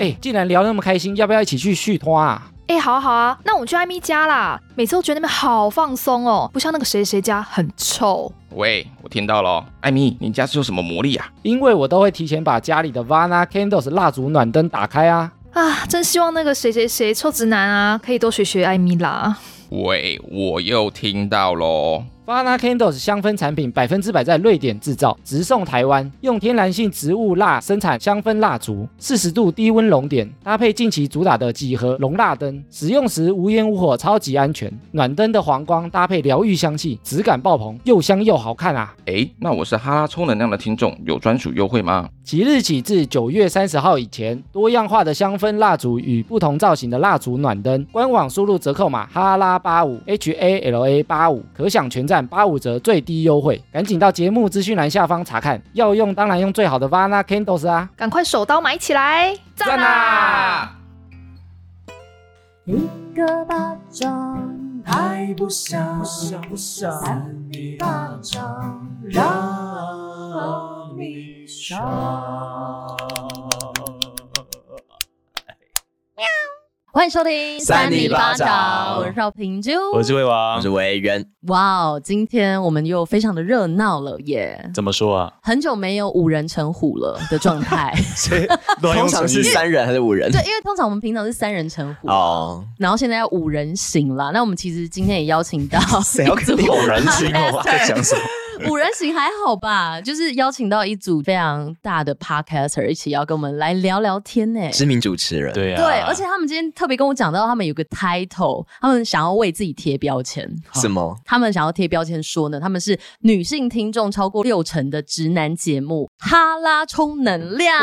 哎，既然聊得那么开心，要不要一起去续拖啊？哎，好啊好啊，那我们去艾米家啦。每次都觉得那边好放松哦，不像那个谁谁家很臭。喂，我听到了，艾米，你家是有什么魔力啊？因为我都会提前把家里的 Vana Candles 蜡烛暖灯打开啊。啊，真希望那个谁谁谁臭直男啊，可以多学学艾米啦。喂，我又听到喽。Vana Candles 香氛产品百分之百在瑞典制造，直送台湾，用天然性植物蜡生产香氛蜡烛，四十度低温熔点，搭配近期主打的几何熔蜡灯，使用时无烟无火，超级安全。暖灯的黄光搭配疗愈香气，质感爆棚，又香又好看啊！哎，那我是哈拉充能量的听众，有专属优惠吗？即日起至九月三十号以前，多样化的香氛蜡烛与不同造型的蜡烛暖灯，官网输入折扣码哈拉八五 H A L A 八五，可享全站八五折最低优惠。赶紧到节目资讯栏下方查看。要用当然用最好的 Vana Candles 啊！赶快手刀买起来！赞啊！一个巴掌拍不响，三一巴掌让你爽。欢迎收听三里八掌我是邵平珠，我是魏啊王，我是维渊。哇哦，今天我们又非常的热闹了耶！怎么说啊？很久没有五人成虎了的状态。通常是三人还是五人？对，因为通常我们平常是三人成虎哦，然后现在要五人行了。那我们其实今天也邀请到谁要跟你五人行哦？在讲什么？五人行还好吧？就是邀请到一组非常大的 podcaster 一起要跟我们来聊聊天呢。知名主持人，对啊，对，而且他们今天特别跟我讲到，他们有个 title，他们想要为自己贴标签。什么？他们想要贴标签说呢，他们是女性听众超过六成的直男节目《哈拉充能量》。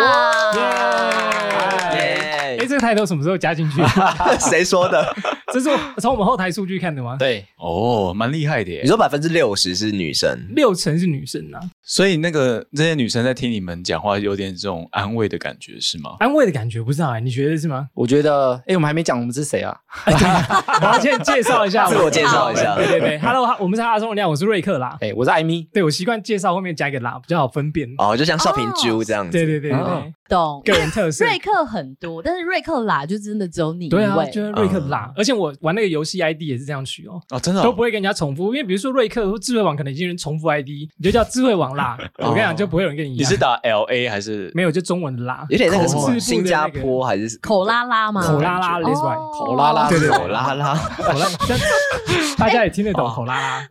哎，这个抬头什么时候加进去？谁说的？这是从我们后台数据看的吗？对，哦，蛮厉害的耶你。说百分之六十是女生，六成是女生啊，所以那个这些女生在听你们讲话，有点这种安慰的感觉，是吗？安慰的感觉，不知道哎，你觉得是吗？我觉得，哎，我们还没讲我们是谁啊？我要先介绍一下，自我介绍一下对对对，Hello，我们是哈拉充能量，我是瑞克啦。哎，我是艾米。对我习惯介绍后面加一个啦，比较好分辨。哦，就像少平猪这样子。对对对对哦对，懂。个人特色。瑞克很多，但是瑞克啦就真的只有你一对啊，位。就是瑞克啦，而且我玩那个游戏 ID 也是这样取哦，哦，真的哦都不会跟人家重复，因为比如说瑞克或智慧网可能已经有人重复 ID，你就叫智慧网啦，我跟你讲就不会有人跟你一样。你是打 L A 还是？没有就中文的啦，有点那个什么新加坡还是口拉拉吗？口拉拉哦 that's right，口拉拉对对对口拉拉？口拉，拉 大家也听得懂口拉拉。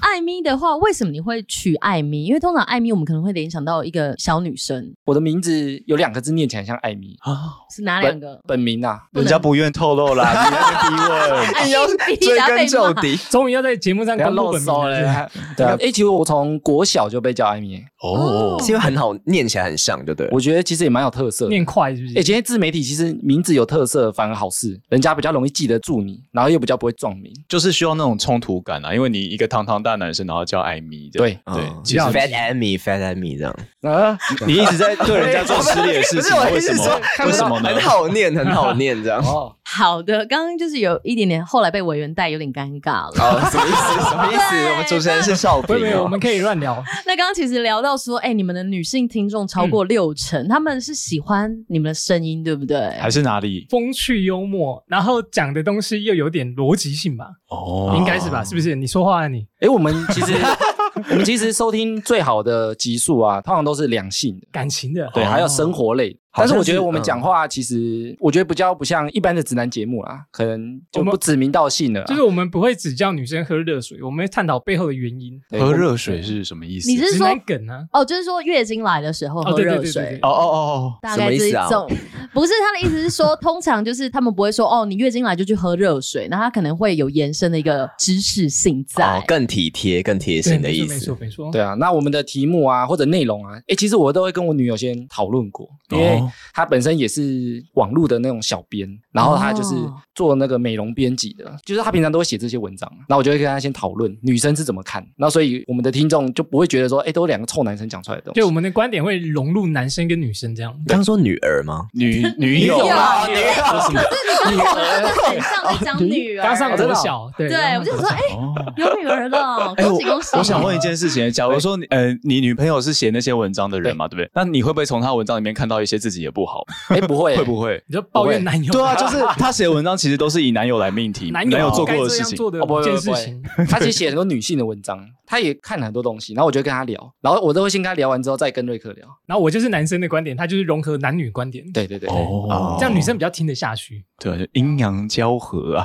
艾米的话，为什么你会取艾米？因为通常艾米我们可能会联想到一个小女生，我的名字有两个字念起来像艾米，啊，是哪两个？本名啊。人家不愿透露啦，你在那边逼问。艾米逼追根。究底，终于要在节目上不要公布漏搜本名了。对啊，哎，其实我从国小就被叫艾米，哦是因为很好念起来很像，对不对了？我觉得其实也蛮有特色的。念快是不是哎、是？今天自媒体其实名字有特色反而好事，人家比较容易记得住你，然后又比较不会撞名。就是需要那种冲突感啊，因为你一个堂堂大男生，然后叫艾米，对，其实 Fat Amy，Fat Amy 这样。啊，你一直在 对人家做失礼的事情，为什么？为什么呢很？好念，很好念这样。哦，好的，刚刚就是有一点点，后来被委员带有点尴尬了。哦，什么意思？什么意思？我们主持人是少平不会不会，我哦。们可以乱聊。那刚刚其实聊到说，哎、你们的女性听众超过六成，他们是喜欢你们的声音，对不对？还是哪里？风趣幽默，然后讲的东西又有点逻辑性吧，哦应该是吧？是不是？你说话啊你哎、我们其实 我们其实收听最好的集数啊，通常都是两性的，感情的，对，哦还有生活类。但是我觉得我们讲话其实，我觉得比较不像一般的直男节目啦，可能就不指名道姓了啦。就是我们不会只叫女生喝热水，我们会探讨背后的原因。喝热水是什么意思？你是说梗啊？哦，就是说月经来的时候喝热水。哦哦哦大概是一什么意思种，不是他的意思是说，通常就是他们不会说哦，你月经来就去喝热水，那他可能会有延伸的一个知识性在。哦，更体贴、更贴，心的意思没错没错。没错。对啊，那我们的题目啊或者内容啊，哎，其实我都会跟我女友先讨论过，因为哦她本身也是网络的那种小编，然后他就是哦做那个美容编辑的，就是他平常都会写这些文章，那我就会跟他先讨论女生是怎么看，那所以我们的听众就不会觉得说，哎，都是两个臭男生讲出来的东西。就我们的观点会融入男生跟女生这样。你刚刚说女儿吗？女 女友啊，女女 儿很像是讲女儿，刚上真的哦国小，对对，我就说，哎、哦。有女儿了，哎，我恭喜恭喜！我想问一件事情，假如说你呃，你女朋友是写那些文章的人嘛，对不对？那你会不会从她文章里面看到一些自己也不好，哎，不会，会不会？你就抱怨男友，对啊，就是 他写的文章其实都是以男友来命题，男友做过的事情。做的哦不会一件不会事情。他其实写很多女性的文章，他也看了很多东西，然后我就跟他聊，然后我都会先跟他聊完之后再跟瑞克聊。然后我就是男生的观点，他就是融合男女观点，对对对，哦，这样女生比较听得下去。对，阴阳交合啊，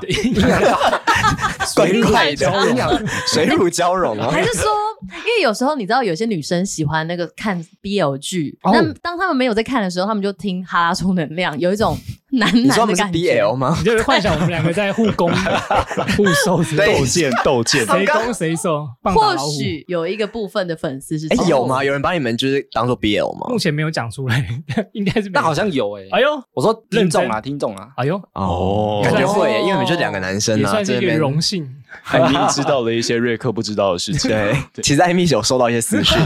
怪怪交的，融。水乳交融。哦。还是说，因为有时候你知道，有些女生喜欢那个看 BL 剧，哦。那当他们没有在看的时候，他们就听哈拉充能量，有一种男你说我们是男的感觉。BL 吗？你就是幻想我们两个在互攻、互受斗剑斗剑，谁攻谁受，或老。许有一个部分的粉丝是哎这，样有吗？有人把你们就是当做 BL 吗目？前没有讲出来，应该是没有。那好像有哎，哎呦，我说听众啊，听众啊，哎呦，哦感觉哦会诶，因为你们就两个男生啊，也算是一个荣幸。海明知道了一些瑞克不知道的事情。对，其实艾米有收到一些私讯，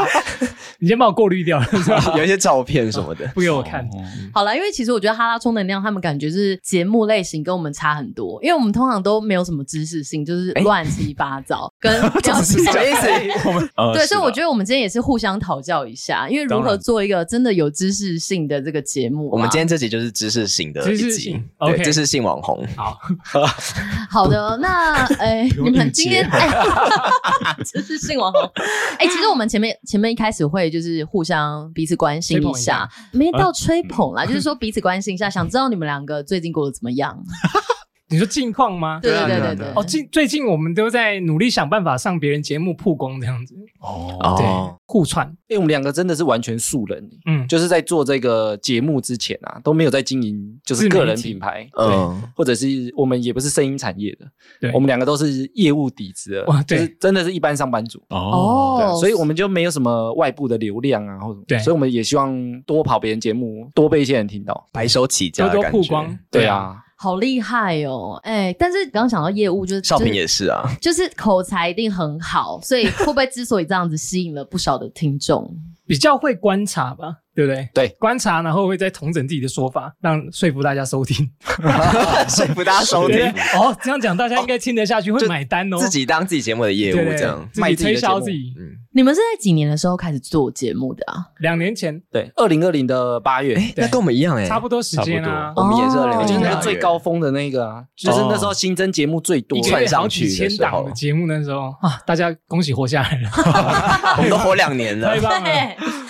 你先帮我过滤掉了，有一些照片什么的。不给我看。哦好了，因为其实我觉得哈拉充能量他们感觉是节目类型跟我们差很多，因为我们通常都没有什么知识性，就是乱七八糟，跟了解什么意思？呃对，所以我觉得得我们今天也是互相讨教一下，因为如何做一个真的有知识性的这个节目啊、我们今天这集就是知识性的一集知识性，对知识性网红。好，好的，那哎，你们今天 哎，知识性网红，哎，其实我们前面前面一开始会就是互相彼此关心一一下。下，没到吹捧啦，就是说彼此关心一下，想知道你们两个最近过得怎么样？你说近况吗？对对啊对对对。哦，近最近我们都在努力想办法上别人节目曝光，这样子，哦，互串，因为我们两个真的是完全素人，嗯，就是在做这个节目之前啊，都没有在经营就是个人品牌，嗯，或者是我们也不是声音产业的，对我们两个都是业务底子的，哇对就是真的是一般上班族。哦，所以我们就没有什么外部的流量啊，或者对所以我们也希望多跑别人节目，多被一些人听到。白手起家多多的感觉。曝光，对，啊，好厉害哦！哎，但是刚刚讲到业务，就是少平也是啊，就是口才一定很好，所以会不会之所以这样子吸引了不少的听众？比较会观察吧，对不对？对，观察，然后会再统整自己的说法，让说服大家收听。说服大家收听，哦，这样讲大家应该听得下去，会就买单哦。自己当自己节目的业务这样。自己推销自己。嗯，你们是在几年的时候开始做节目的啊？两年前。对，二零二零的八月，哎，那跟我们一样哎，差不多时间啊，我们也是哦二零零就是那年个最高峰的那个啊，就是那时候新增节目最多窜上去千档的节目，那时候。啊，大家恭喜活下来了，我们都活两年了。太。棒了。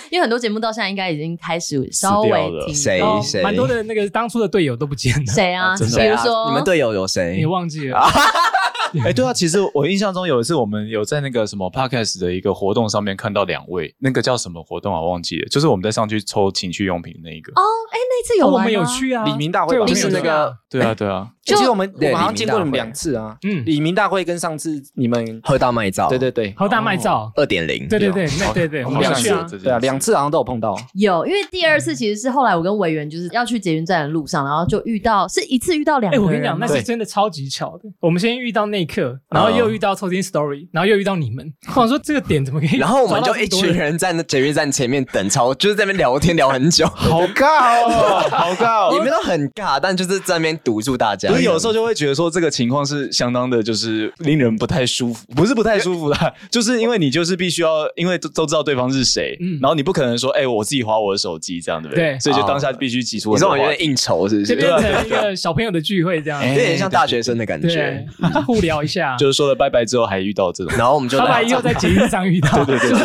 因为很多节目到现在应该已经开始稍微停谁谁？蛮多的那个当初的队友都不见了，谁啊？比谁啊如说你们队友有谁？你？忘记了？哎，对啊，其实我印象中有一次我们有在那个什么 podcast 的一个活动上面看到两位，那个叫什么活动啊？忘记了，就是我们在上去抽情趣用品那一个。哦，哎，那次有哦我们来有去啊，李明大会吧？对我们就是那有去啊。个对啊，对啊，就其实我们我对们好像见过你们两次啊，嗯，李明大会跟上次你们，喝大麦照，对对对，喝大麦照，二点零，对对对，那对对，我们好像是有去啊，对啊，两次好像都有碰到。有，因为第二次其实是后来我跟委员就是要去捷运站的路上，然后就遇到是一次遇到两哎，个人。我跟你讲，那是对真的超级巧的。我们先遇到那一刻，然后又遇到抽筋 story，然后又遇到你们。我想说这个点怎么可以？然后我们就一群，人在那捷运站前面等超，就是在那边聊天聊很久，好尬哦，好尬哦。你们都很尬，但就是在那边堵住大家。有时候就会觉得说这个情况是相当的，就是令人不太舒服，不是不太舒服啦，就是因为你就是必须要，因为都都知道对方是谁，嗯然后你不可能说，哎、我自己划我的手机这样，对不对？对所以就当下必须挤出你。说我有点应酬是不？就是变成一个小朋友的聚会这样。哎 有点像大学生的感觉。，互聊一下，就是说了拜拜之后还遇到这种，然后我们就拜拜以后在捷运上遇到，对对对，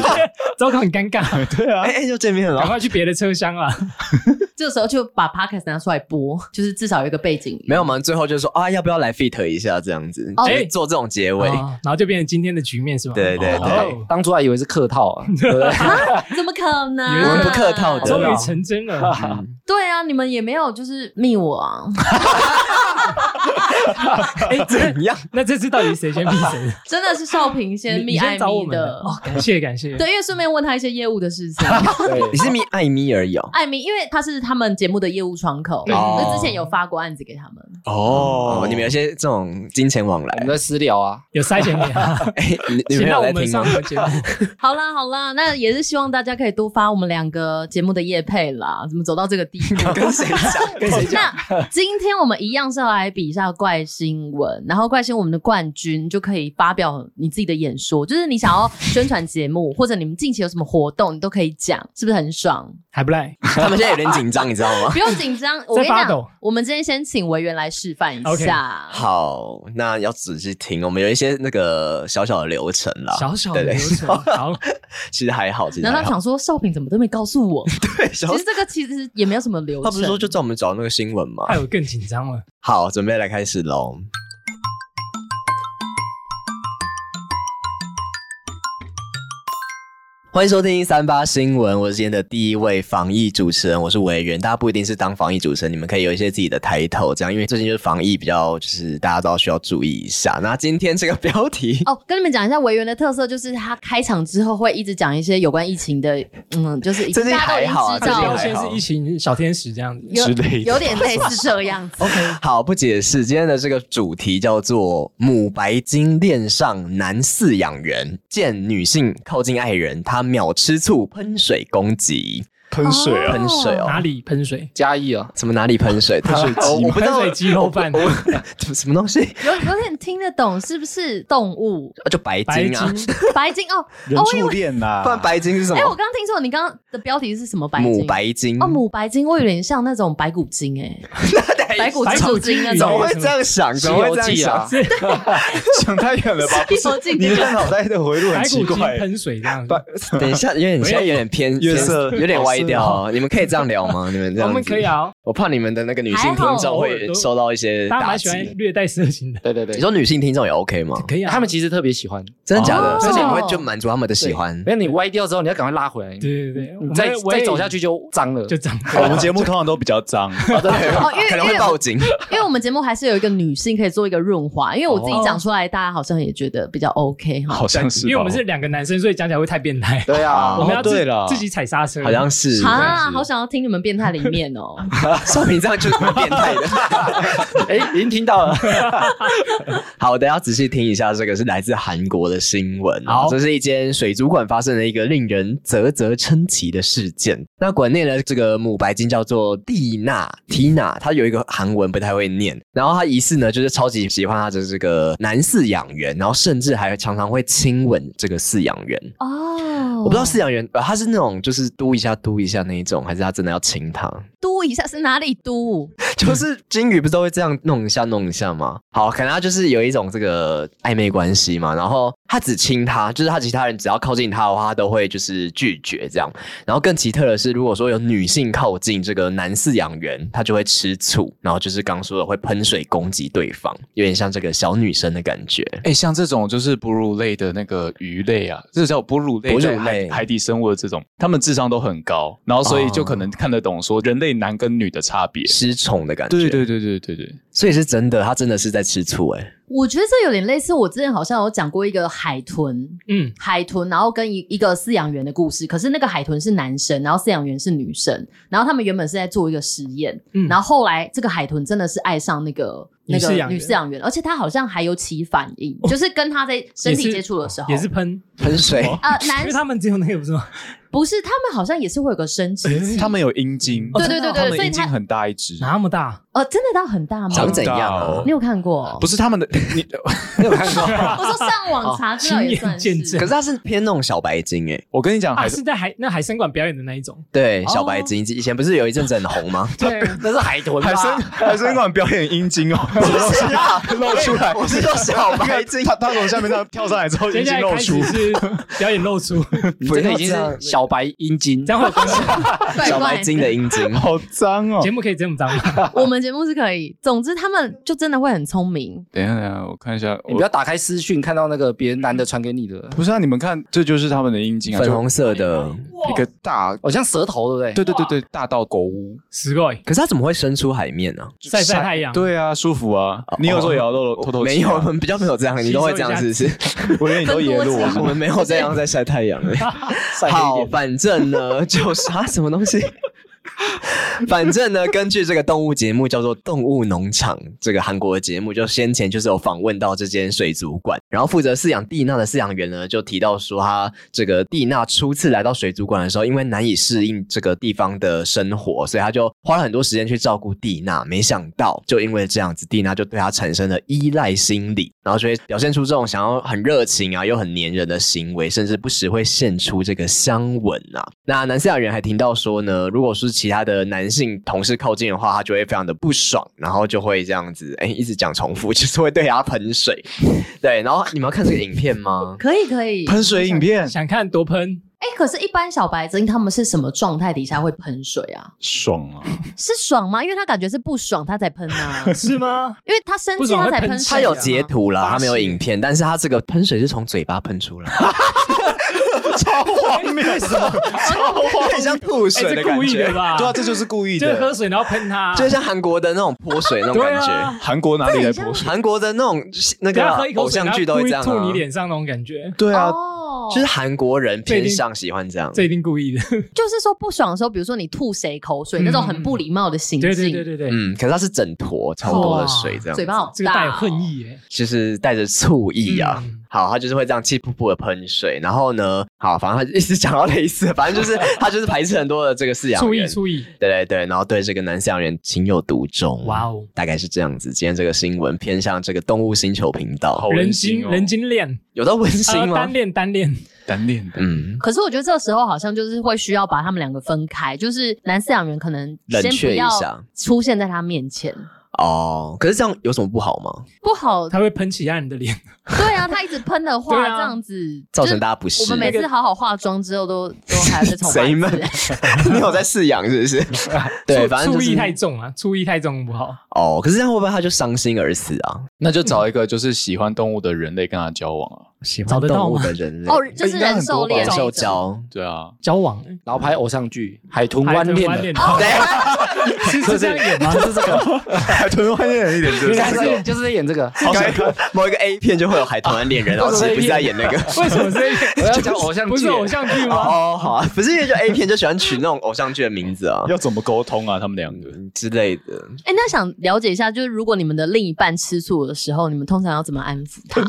糟糕很尴尬，对啊哎，哎就见面了赶。快去别的车厢了。这个时候就把 podcast 拿出来播，就是至少有一个背景。没有，吗最后就说啊，要不要来 fit 一下这样子，哎就是做这种结尾。哦然后就变成今天的局面是吧？对对对哦当初还以为是客套啊，对不对？怎么可能？以为是我们不客套的 终于成真了。嗯对啊，你们也没有就是密我啊。哎，这怎样？那这次到底谁先密谁？真的是少平先你你密艾米的，哦，感谢感谢。对，因为顺便问他一些业务的事情。你是密艾米而已哦。艾米，因为他是他们节目的业务窗口，对所以之前有发过案子给他们。哦，你们有些这种金钱往来我们，在私聊啊，有筛选你啊，哎，你你们请让我们有在听吗？上我们节目。好啦好啦，那也是希望大家可以多发我们两个节目的业配啦。怎么走到这个地步？跟谁讲？跟谁讲？那今天我们一样是要来比一下怪新闻，然后怪新闻我们的冠军就可以发表你自己的演说，就是你想要宣传节目或者你们近期有什么活动，你都可以讲，是不是很爽？还不赖。他们现在有点紧张，你知道吗不？用紧张，我跟你讲我们今天先请维园来示范一下。好，那要仔细听，我们有一些那个小小的流程啦，小小的流程，好，其实还好，其实还好然后他想。说，少平怎么都没告诉我？对，其实这个其实也没有什么流程。他不是说就在我们找那个新闻吗？还有更紧张了。好，准备来开始喽。欢迎收听三八新闻，我是今天的第一位防疫主持人，我是维园。大家不一定是当防疫主持人，你们可以有一些自己的抬头，这样，因为最近就是防疫比较，就是大家都要需要注意一下。那今天这个标题，哦，跟你们讲一下维园的特色，就是他开场之后会一直讲一些有关疫情的，嗯，就是最近还好最近还好先是疫情小天使这样子。有之类的有点类似这样子。OK，好，不解释。今天的这个主题叫做“母白金恋上男饲养员，见女性靠近爱人，他秒吃醋喷水攻击，喷水啊！喷水哦，哪里喷水？嘉义啊，什么哪里喷水？他喷水鸡我我不知道喷水鸡肉饭我我 什么东西？有有点听得懂，是不是动物？就白白金啊，白金 哦，人畜恋呐不，然白金是什么哎，我么？刚刚听错，你刚刚的标题是什么白金？母白金哦，母白金，我有点像那种白骨精哎，白骨精精那怎么会。这样想？怎么会这样想西游记啊？想太远了吧？不是西游记你的脑袋的回路很白骨精奇怪。喷水这样子。等一下，因为你现在有点偏月色有点歪掉哦。你们可以这样聊吗？你们这样我们可以，啊，我怕你们的那个女性听众会受到一些打击大家蛮喜。欢略带色情的，对对对你，说女性听众也 OK 吗？可以啊。他们其实特别喜欢，真的假的？哦而且你会就满足他们的喜欢没。有你歪掉之后，你要赶快拉回来，对对对，你再再走下去就脏了。就脏了。我们节目通常都比较脏，哦，因为可能因为会报警。因为我们节目还是有一个女性可以做一个润滑，因为我自己哦讲出来，大家好像也觉得比较 OK 哈。好像是，因为我们是两个男生，所以讲起来会太变态。对啊，我们要自对了自己踩刹车。好像是，啊，好想要听你们变态的一面哦。少平这样就是蛮变态的。哎，已经听到了，好的，要仔细听一下，这个是来自韩国的新闻哦好。这是一间水族馆发生了一个令人啧啧称奇的事件。那馆内的这个母白金叫做蒂娜 Tina，她有一个韩文不太会念，然后他疑似呢就是超级喜欢他的这个男饲养员，然后甚至还常常会亲吻这个饲养员。哦，我不知道饲养员，呃，他是那种就是嘟一下嘟一下那一种，还是他真的要亲他？嘟一下是哪里嘟？就是金鱼不是都会这样弄一下弄一下吗？好，可能他就是有一种这个暧昧关系嘛，然后他只亲他，就是他其他人只要靠近他的话，他都会就是拒绝这样。然后更奇特的是，如果说有女性靠近这个男饲养员，他就会吃醋，然后就是刚说的会喷水攻击对方，有点像这个小女生的感觉。哎、像这种就是哺乳类的那个鱼类啊，这叫哺乳类，哺乳类海底生物的这种，他们智商都很高，然后所以就可能看得懂说人类男跟女的差别。失宠的感觉，对对对对对对，所以是真的，他真的是在吃醋哎、我觉得这有点类似，我之前好像有讲过一个海豚，嗯，海豚，然后跟一一个饲养员的故事。可是那个海豚是男生，然后饲养员是女生，然后他们原本是在做一个实验，嗯然后后来这个海豚真的是爱上那个那个女饲养员女饲养员，而且他好像还有起反应，就是跟他在身体接触的时候，也是喷，喷水。呃 男因为他们只有那个不是吗？不是他们好像也是会有个生殖器，他们有阴茎，对对对对他们所以它阴茎很大一只，那么大，呃真的到很大吗？长怎样你有看过？不是他们的，你 你有看过？我说上网查资料也算亲眼见证可是他是偏那种小白鲸哎、我跟你讲，啊，还是在海那海参馆表演的那一种。对，小白鲸以前不是有一阵子很红吗？对，那是海豚海参海参馆表演阴茎哦，不是啊，露出来，我是说小白鲸，他他从下面这样跳上来之后，阴茎露出始，是表演露出，你这个已经是小白阴茎这，样会有关系。小白怪鲸的阴茎。好脏哦节。目可以这么脏吗？我们节目是可以，总之他们就真的会很聪明。等一下，等一下，我看一下，你不要打开私讯看到那个别人男的传给你的，不是啊，你们看，这就是他们的阴茎啊，粉红色的，一个大，好像舌头，对不对？对对对对，大到狗屋，十个可是它怎么会伸出海面呢、晒晒太阳，对啊，舒服啊。你有时候也要露露透透气啊没有，我们比较没有这样，你都会这样，是不是？我以为你都野露啊。我们没有这样在晒太阳 好，反正呢，就是啊，什么东西？反正呢，根据这个动物节目叫做《动物农场》这个韩国的节目，就先前就是有访问到这间水族馆，然后负责饲养蒂娜的饲养员呢，就提到说，他这个蒂娜初次来到水族馆的时候，因为难以适应这个地方的生活，所以他就花了很多时间去照顾蒂娜。没想到，就因为这样子，蒂娜就对他产生了依赖心理，然后就会表现出这种想要很热情啊，又很黏人的行为，甚至不时会献出这个香吻啊。那男饲养员还听到说呢，如果是其他的男性同事靠近的话，他就会非常的不爽，然后就会这样子，哎，一直讲重复，就是会对他喷水。对，然后你们要看这个影片吗？可以可以。喷水影片想看多喷，哎，可是，一般小白鲸他们是什么状态底下会喷水啊？爽啊！是爽吗？因为他感觉是不爽，他才喷啊。是吗？因为他生气，他才喷水。他有截图啦，他没有影片，但是他这个喷水是从嘴巴喷出来，超荒谬，什么？超荒很像吐水的感觉的。吧？对啊，这就是故意的就是喝。水然后喷它，就像韩国的那种泼水那种感觉，韩国哪里来泼水？韩国的那种那个偶像剧都会这样、吐吐你啊，脸上那种感觉，对啊，哦，就是韩国人偏向喜欢这样。这一定故意的。就是说不爽的时候，比如说你吐谁口水、那种很不礼貌的行径，对对对对对，嗯，可是它是整坨超多的水这样，嘴巴好大、哦，这个带有恨意耶。就是带着醋意啊。嗯好，他就是会这样气噗噗的喷水，然后呢，好，反正他一直讲到类似，反正就是 他就是排斥很多的这个饲养注意员，注意，对对对，然后对这个男饲养员情有独钟。哇哦，大概是这样子。今天这个新闻偏向这个动物星球频道好，人温馨哦精人精恋，有到温馨吗呃单？恋单恋，单恋 的，嗯，可是我觉得这时候好像就是会需要把他们两个分开，就是男饲养员可能冷却一先不要下出现在他面前，哦，可是这样有什么不好吗？不好。他会喷其他人的脸。对啊，他一直喷的话，对啊这样子造成大家不适我们每次好好化妆之后都 都还要再重来一谁们次。你有在饲养是不是？对，反正就是醋意太重啊，醋意太重不好。哦。可是这样会不会他就伤心而死啊？那就找一个就是喜欢动物的人类跟他交往啊。喜找得到吗动物的人类。哦，就是人兽恋人兽交，对啊，交往，然后拍偶像剧《海豚海湾恋人豚湾恋》，哦是是这样演吗？是这个，海豚湾恋人一点就是就是在演这个。好想看某一个 A 片就会有海豚湾恋人，然后其实不是在演那个。为什么是 A 片？我要讲偶像剧。不是偶像剧吗？哦，好啊，不是因为就 A 片就喜欢取那种偶像剧的名字啊。要怎么沟通啊？他们两个？之类的。哎，那想了解一下，就是如果你们的另一半吃醋的时候，你们通常要怎么安抚他？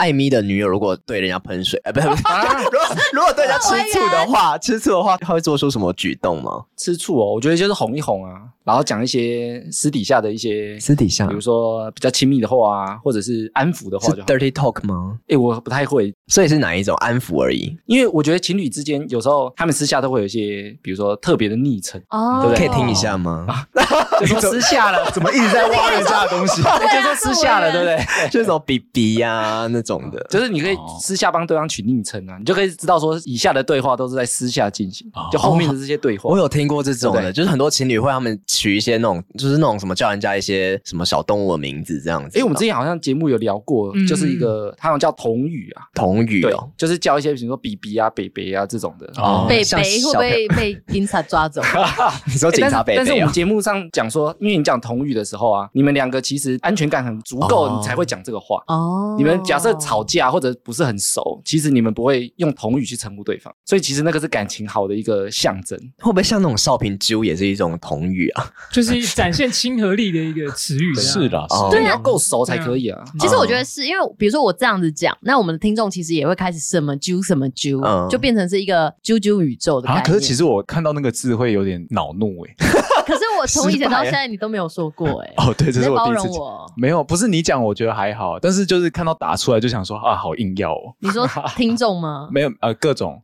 艾米的女友如果对人家喷水，哎，不是，不是 如果如果对人家吃醋的话，吃醋的话，他会做出什么举动吗？吃醋哦，我觉得就是哄一哄啊，然后讲一些私底下的一些，私底下比如说比较亲密的话啊，或者是安抚的话是就好。dirty talk 吗？哎，我不太会，所以是哪一种安抚而已？因为我觉得情侣之间有时候他们私下都会有一些，比如说特别的昵称，哦，对不对可以听一下吗？就说私下了，怎么一直在挖人家的东西？就说私下了，对不对？就是什么 BB 呀那种的。就是你可以私下帮对方取昵称啊，你就可以知道说以下的对话都是在私下进行，就后面的这些对话。我有听过这种的，就是很多情侣会他们取一些那种，就是那种什么叫人家一些什么小动物的名字这样子。哎，我们之前好像节目有聊过，嗯就是一个他好像叫童语啊，童语哦，，就是叫一些比如说比比啊、北北啊这种的。哦像北北会不会被警察抓走？你说警察欸北北啊？但是但是我们节目上讲说，因为你讲童语的时候啊，你们两个其实安全感很足够，哦你才会讲这个话。哦，你们假设吵架或者不是很熟，其实你们不会用童语去称呼对方，所以其实那个是感情好的一个象征。会不会像那种少平揪也是一种童语啊？就是展现亲和力的一个词语。是啦，哦是对，你要够熟才可以啊。其实我觉得是因为，比如说我这样子讲，那我们的听众其实也会开始什么啾什么揪，嗯就变成是一个啾啾宇宙的概啊。念。可是其实我看到那个字会有点恼怒哎。可是我从以前到现在你都没有说过哎、哦，对，这是我第一次讲。容我。没有，不是你讲，我觉得还好，但是就是看到打出来就想说啊，好硬要哦。你说听众吗？没有呃，各种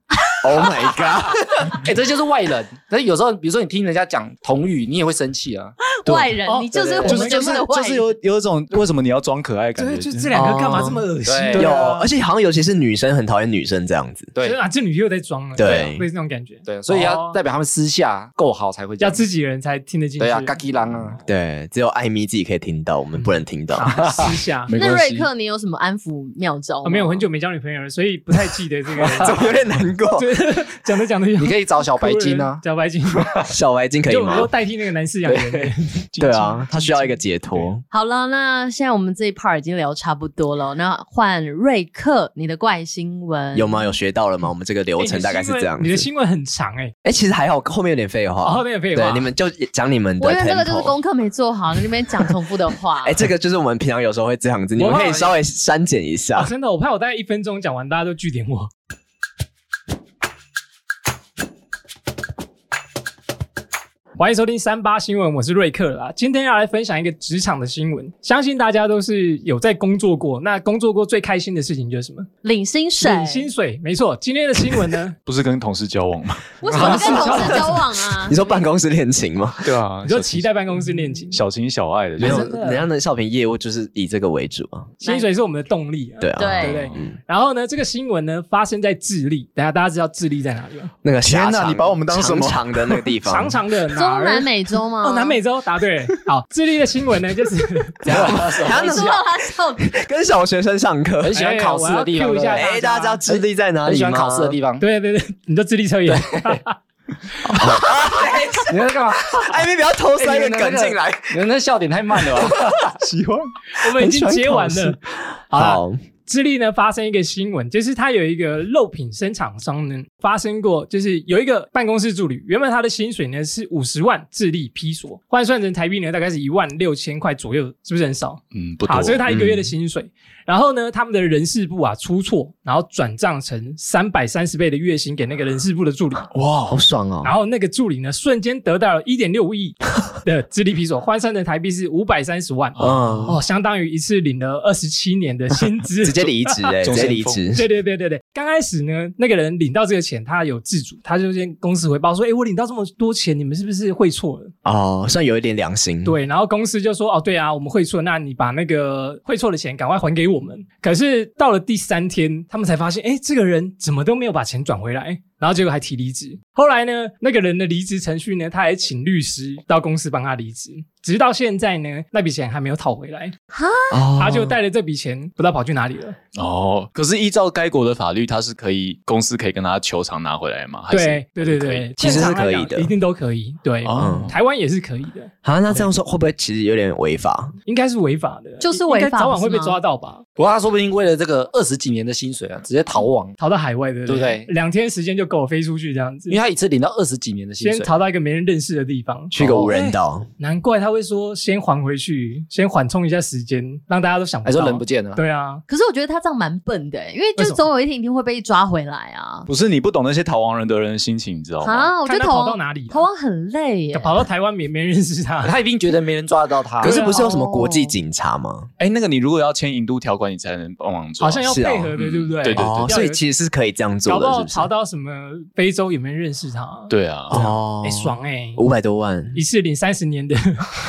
Oh my god！哎、这就是外人。那有时候，比如说你听人家讲同语，你也会生气啊。外人，哦你就是就是我们就是就是节目的外人。有有一种为什么你要装可爱感对，觉？就这两个干嘛这么恶心？对有，而且好像尤其是女生很讨厌女生这样子。对就是啊，这女又在装了，对会是那种感觉。对，所以要哦代表他们私下够好才会这样。要自己人才听得进去。对啊，嘎叽啷啊。对，只有艾米自己可以听到，我们不能听到。私下。那。瑞克，你有什么安抚妙招没有，很久没交女朋友了，所以不太记得这个。怎么有点难过？对，讲着讲着，你可以找小白金啊，小白金，小白金可以吗？代替那个男饲养员的 对啊，他需要一个解脱。好了，那现在我们这一 part 已经聊差不多了，那换瑞克，你的怪新闻有吗？有学到了吗？我们这个流哎程大概是这样子。你的新闻很长哎，哎，其实还好，后面有点废话。哦后面有废话对，你们就讲你们的我以为这个就是功课没做好，那边讲重复的话。哎，这个就是我们平常有时候会这样子，你们可以稍微删减一哦下。真的，我怕我大概一分钟讲完，大家都据点我。欢迎收听三八新闻，我是瑞克啦。今天要来分享一个职场的新闻，相信大家都是有在工作过。那工作过最开心的事情就是什么？领薪水，领薪水，没错。今天的新闻呢，不是跟同事交往吗？为什么跟同事交往啊 你？说办公室恋情吗？对啊，你说期待办公室恋情，小情小爱的，没有，就是人家的少平业务就是以这个为主啊。薪水是我们的动力啊。对啊，对对不对？嗯然后呢，这个新闻呢发生在智利，等下大家知道智利在哪里吗？那个天哪哪，你把我们当什么长长的那个地方？长长的哪中南美洲 吗？哦，南美洲答对。好，智利的新闻呢，就是 这样。他你说到他笑点，跟小学生上课很。喜欢考试的地方，哎我要 cue 一下对不对哎，大家知道智利在哪里吗？很喜欢考试的地方。对对对，你就智力测验。你在干嘛？艾米不要偷塞一个梗进来。你们那笑点太慢了吧？喜欢。我们已经接完了。好了，好，智利呢发生一个新闻，就是它有一个肉品生产商呢发生过，就是有一个办公室助理，原本他的薪水呢是五十万智利披索，换算成台币呢大概是一万六千块左右，是不是很少？嗯，不好，。这是他一个月的薪水。然后呢，他们的人事部啊出错，然后转账成三百三十倍的月薪给那个人事部的助理。哇，好爽哦！然后那个助理呢，瞬间得到了一点六亿的智利皮索，换算成台币是五百三十万，嗯，哦，相当于一次领了二十七年的薪资，直接离职哎，直接离职。对对对对对，刚开始呢，那个人领到这个钱，他有自主，他就先公司回报说：“哎，我领到这么多钱，你们是不是汇错了哦，算有一点良心。，对，然后公司就说：“哦，对啊，我们汇错，那你把那个汇错的钱赶快还给我我们。”可是到了第三天，他们才发现，哎，这个人怎么都没有把钱转回来，然后结果还提离职。后来呢，那个人的离职程序呢，他还请律师到公司帮他离职，直到现在呢，那笔钱还没有讨回来，哦他就带着这笔钱不知道跑去哪里了。哦，可是依照该国的法律，他是可以公司可以跟他求偿拿回来吗？还是对对对对，其实是可以的。讲一定都可以。对，哦。台湾也是可以的，啊，那这样说会不会其实有点违法？应该是违法的，就是应该违法早晚会被抓到吧？不过他说不定为了这个二十几年的薪水啊，直接逃亡，逃到海外，对不对不对？两天时间就够我飞出去这样子因为，他一次领到二十几年的薪水。先逃到一个没人认识的地方。去个无人岛，难怪他会说先还回去，先缓冲一下时间，让大家都想不到。还说人不见了，对啊，可是我觉得他这样蛮笨的，因为就为什么总有一天一定会被抓回来啊。不是你不懂那些逃亡人的人的心情，你知道吗？啊，我觉得他逃跑到哪里了逃亡很累耶。跑到台湾没没人认识他。他一定觉得没人抓得到他。可是不是有什么哦国际警察吗？哎，那个你如果要签引渡条款，你才能帮忙抓。好像要是啊配合的，嗯对不对？对对对哦，所以其实是可以这样做的，搞不好是不是？逃到什么非洲有没有认识他。对啊，哦哎，爽哎，五百多万，一次领三十年的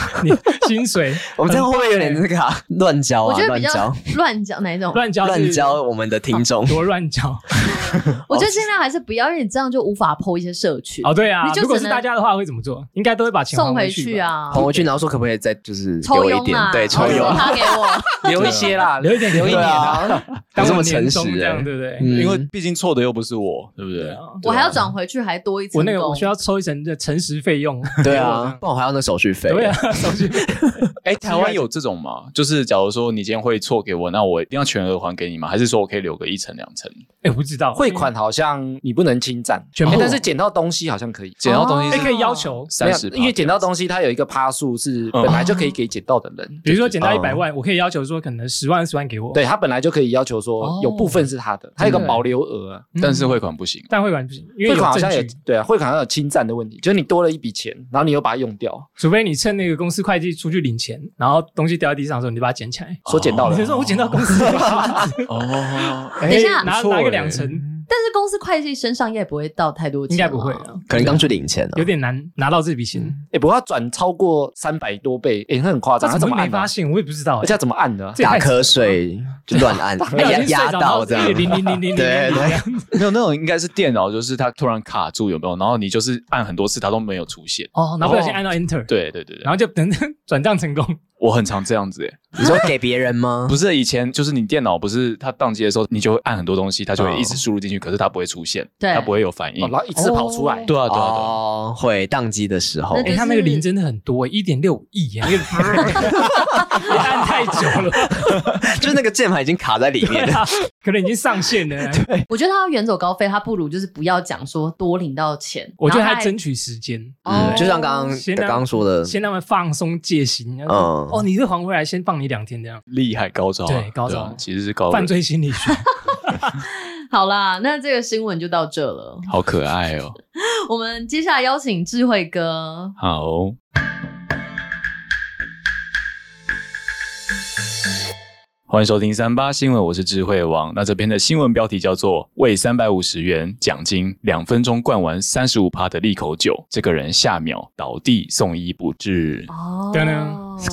薪水，我们这样会不会有点那个啊乱交啊？我觉得比较乱交，乱讲哪一种？乱交乱交我们的听众。多乱交 我觉得尽量还是不要，因为你这样就无法 PO 一些社区。哦，对啊你，就如果是大家的话会怎么做？应该都会把钱送回去啊，送回去，然后说可不可以再就是给抽我一点？对，抽然后佣。他给我。留一些啦，留一点，留一点啊，啊，当这么诚实哎这样，对不对？嗯因为毕竟错的又不是我，对不对？我还要转回去，还多一层我那个我需要抽一层的诚实费用。对啊，不然我还要那手续费。对啊，手续费。哎，台湾有这种吗？就是假如说你今天汇错给我，那我一定要全额还给你吗？还是说我可以留个一层两层？哎，我不知道汇款好像你不能侵占，全部哎但是捡到东西好像可以。捡到东西哎，是可以要求，三十，因为捡到东西，它有一个趴数是嗯本来就可以给捡到的人。比如说捡到哦一百万，我可以要求说可能十万、二十万给我。对他本来就可以要求说哦有部分是他的，他有个保留额啊。嗯但是汇款不行。但汇款不行，因为有汇款好像也对啊，汇款好像有侵占的问题，就是你多了一笔钱，然后你又把它用掉，除非你趁那个公司会计出去领钱，然后东西掉在地上的时候，你就把它捡起来。说捡到了。你就。说我捡到公司 的钱，哦，等一下。拿拿个两成，但是公司会计身上应该也不会到太多钱，应该不会。啊，可能刚去领钱了有。点难拿到这笔钱。哎，不过他转超过三百多倍，哎，那很夸张，他怎么没发现？我也不知道欸。而且他怎么按的啊？这也太打瞌睡就乱按，压压到这样。零零零零零对对没有那种应该是电脑，就是它突然卡住有没有？然后你就是按很多次，它都没有出现。哦，然后不小心按到 Enter，对对对对 然，后就等 转账成功。我很常这样子诶。你说给别人吗？不是以前就是你电脑不是它宕机的时候，你就会按很多东西，它就会一直输入进去，可是它不会出现，对它不会有反应哦，。然后一次跑出来，对啊，对啊，对啊。哦，会宕机的时候那，哎、就是他那个零真的很多，一点六亿耶，那个你按太久了，就是那个键盘已经卡在里面了。可能已经上线了。对我觉得他要远走高飞，他不如就是不要讲说多领到钱。我觉得然后还他争取时间，哦嗯，就像刚刚先让刚刚说的，先让他们放松戒心。嗯哦，你是还回来，先放你两天这样。厉害高招啊，对高招啊其实是高人犯罪心理学，好啦，那这个新闻就到这了。好可爱哦。我们接下来邀请智慧哥。好，欢迎收听三八新闻，我是智慧王。那这篇的新闻标题叫做“为三百五十元奖金，两分钟灌完三十五趴的利口酒，这个人下秒倒地送医不治哦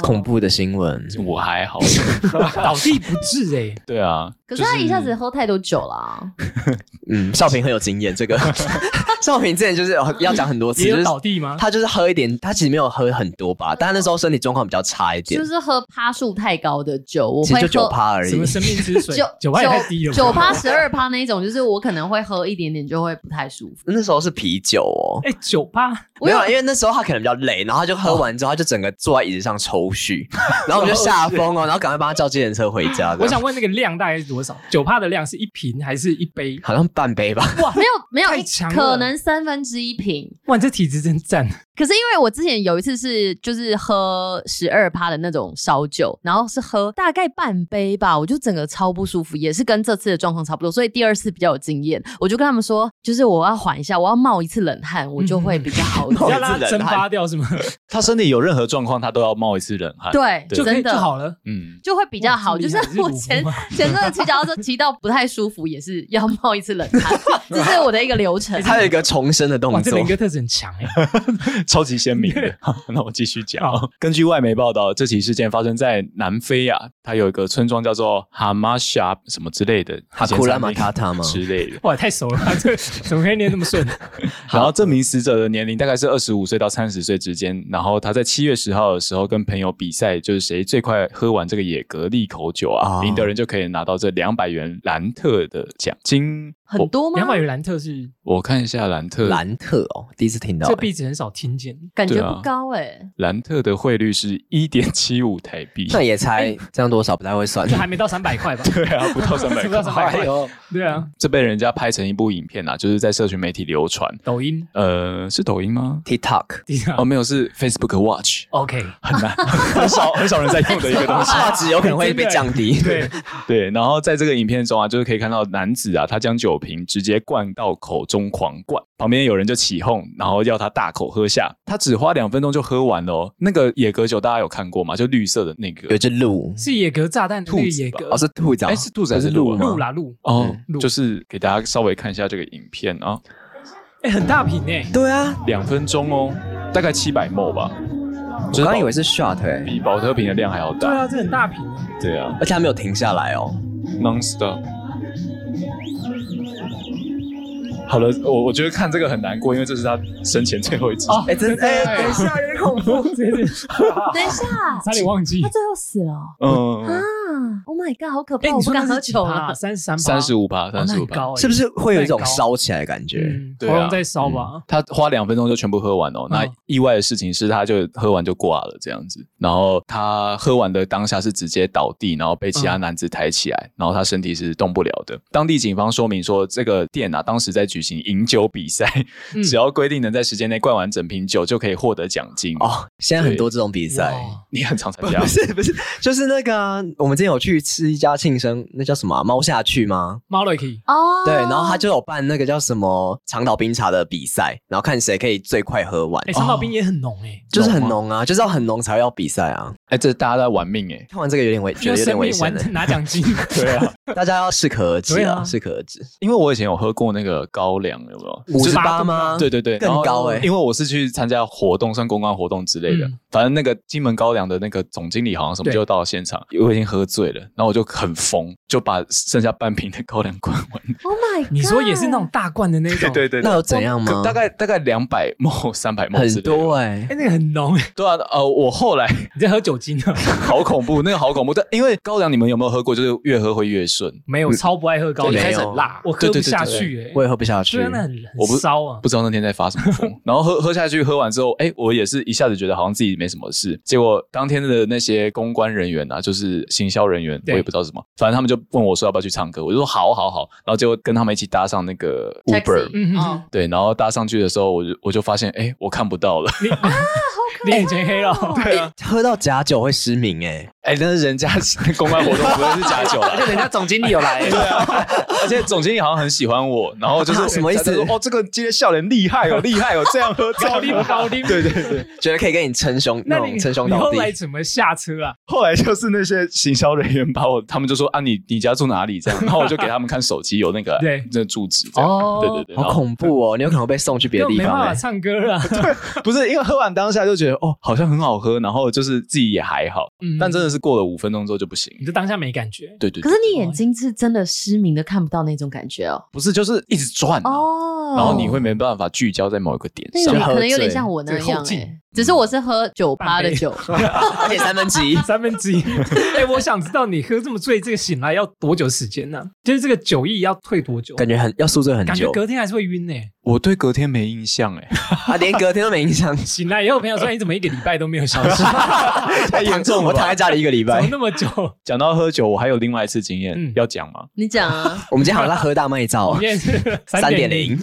恐怖的新闻。”。我还好，倒地不治哎、对啊，可是他一下子喝太多酒啦。嗯，少平很有经验，这个 少平之前就是要讲很多次，就是倒地吗？他就是喝一点，他其实没有喝很多吧，但他那时候身体状况比较差一点就，是喝趴数太高的酒，我其实就九会喝趴而已什么。生命之水九？九趴太低了。九趴十二趴那一种，就是我可能会喝一点点就会不太舒服。那时候是啤酒哦，哎，九趴，没有啊，因为那时候他可能比较累，然后他就喝完之后，他就整个坐在椅子上抽搐，然后我们就吓疯了，然后赶快帮他叫计程车回家。我想问那个量大概是多少？九趴的量是一瓶还是一杯？好像半杯吧，哇，没有没有太强，了可能三分之一瓶。哇，你这体质真赞！可是因为我之前有一次是就是喝十二趴的那种烧酒，然后是喝大概半杯吧，我就整个超不舒服，也是跟这次的状况差不多，所以第二次比较有经验。我就跟他们说，就是我要缓一下，我要冒一次冷汗，我就会比较好一冒点。要让它蒸发掉是吗？他身体有任何状况，他都要冒一次冷汗。，对，真的就好了。嗯，就会比较好。就是我前前阵子骑脚踏车骑到不太舒服，也是要冒一次冷汗，这是我的一个流程。他有一个重生的动作，这作人。格特质很强哎。超级鲜明的。好 那我继续讲哦。根据外媒报道，这起事件发生在南非啊，它有一个村庄叫做哈马夏什么之类的，哈库拉马塔塔吗之类的。哇，太熟了吧，这怎么可以念那么顺？然后这名死者的年龄大概是二十五岁到三十岁之间。然后他在七月十号的时候跟朋友比赛，就是谁最快喝完这个野格利口酒啊，哦赢得人就可以拿到这两百元兰特的奖金。很多吗两？百元兰特是我看一下兰特，兰特哦，第一次听到这欸。币值很少听见。感觉不高哎、兰特的汇率是一点七五台币。那也才这样多少，不太会算这。还没到三百块吧？对啊，不到 三百不到三百块。呦，对啊，这被人家拍成一部影片啊，就是在社群媒体流传。抖音呃，是抖音吗？TikTok 哦，没有，是 Facebook Watch，OK，很难，很少很少人在用的一个东西。画质有可能会被降低。对，对，然后在这个影片中啊，就是可以看到男子啊，他将酒瓶直接灌到口中狂灌，旁边有人就起哄，然后要他大口喝下。他只花两分钟就喝完了哦。那个野格酒大家有看过吗？就绿色的那个有只鹿，是野格炸弹兔野格哦，是兔子啊，哎是兔子还是鹿啊鹿啦鹿，哦鹿，就是给大家稍微看一下这个影片啊，哎，很大瓶哎，对啊，两分钟哦，大概七百 ml 吧，我刚刚以为是 shot 哎，比保特瓶的量还要大。对啊，这很大瓶啊。对啊而且它没有停下来哦。，non stop。好了，我我觉得看这个很难过，因为这是他生前最后一支。哦哎，真的，哎，等一下，有点恐怖。等一下，差点忘记他。最后死了嗯，啊！Oh my god，好可哎，怕，我不敢喝酒了。趴三十三三十五，五趴，三十五趴。高欸，是不是会有一种烧起来的感觉？嗯，对啊喉咙在烧吧？他花两分钟就全部喝完哦。那嗯意外的事情是，他就喝完就挂了这样子。然后他喝完的当下是直接倒地，然后被其他男子抬起来，然后他身体是动不了的。当地警方说明说，这个店啊，当时在举行饮酒比赛，嗯 只要规定能在时间内灌完整瓶酒，就可以获得奖金。哦，哦，现在很多这种比赛。你很常参加不？是不是，就是那个啊我们之前有去吃一家庆生，那叫什么啊猫下去吗？猫了可以，哦，对，然后他就有办那个叫什么长岛冰茶的比赛，然后看谁可以最快喝完哎，，长岛冰也很浓哎，就是很浓啊，就是要很浓才要比赛啊。哎，这大家在玩命哎。看完这个有点危，觉得有点危险拿奖金。对啊，大家要适可而止啊，对啊适可而止。因为我以前有喝过那个高粱，有没有？五十八吗？对对对，更高哎因为我是去参加活动，算公关活动之类的。嗯反正那个金门高粱的那个总经理好像什么就到了现场，我已经喝醉了，然后我就很疯，就把剩下半瓶的高粱灌完。Oh my god，你说也是那种大罐的那种，对对对那有怎样吗？大概大概两百 ml、三百 ml 很多哎、哎，那个很很浓，对啊，呃，我后来 你在喝酒精啊？好恐怖，那个好恐怖。但因为高粱，你们有没有喝过？就是越喝会越顺。没有，我超不爱喝高粱，开始很辣，我喝不下去哎。我也喝不下去对啊，那很我不很烧啊。不知道那天在发什么疯，然后喝喝下去，喝完之后，哎，我也是一下子觉得好像自己没什么事。结果当天的那些公关人员啊，就是行销人员，我也不知道什么，反正他们就问我说要不要去唱歌，我就说好好好，然后结果跟他们一起搭上那个 Uber，对，然后搭上去的时候，我就我就发现，哎，我看不到了，你眼前黑了。对啊，喝到假酒会失明哎、哎，但是人家 公关活动不会是假酒了而且人家总经理有来，对啊，而且总经理好像很喜欢我，然后就是、啊什么意思哦，这个今天笑脸厉害哦，厉害哦，这样喝高龄喝 高低，对对对。觉得可以跟你称兄那那你种称兄道弟后来。怎么下车啊？后来就是那些行销人员把我，他们就说啊，你你家住哪里这样，然后我就给他们看手机有那个对那个住址这样，哦对对对，好恐怖哦！你有可能被送去别的地方没办法唱歌啊。对，不是因为喝完当下就觉得哦，好像很好喝，然后就是自己也还好，嗯但真的是过了五分钟之后就不行，你就当下没感觉。对对，可对是你眼睛是真的失明的，看不到那种感觉哦。不是就是一直转啊、哦，然后你会没办法聚焦在某一个点上。可能有点像我那这个后劲样哎，只是我是喝酒趴的酒，而且三分之一。三分之一。哎，我想知道你喝这么醉，这个醒来要多久时间呢？就是这个酒意要退多久？感觉很要宿醉很感觉久，隔天还是会晕呢。我对隔天没印象哎，啊，连隔天都没印象。醒来以后，朋友说你怎么一个礼拜都没有消息？太严重了我躺在家里一个礼怎么拜。那么久？讲到喝酒，我还有另外一次经验、嗯要讲吗？你讲啊，我们今天好像在喝大麦皂啊三点零，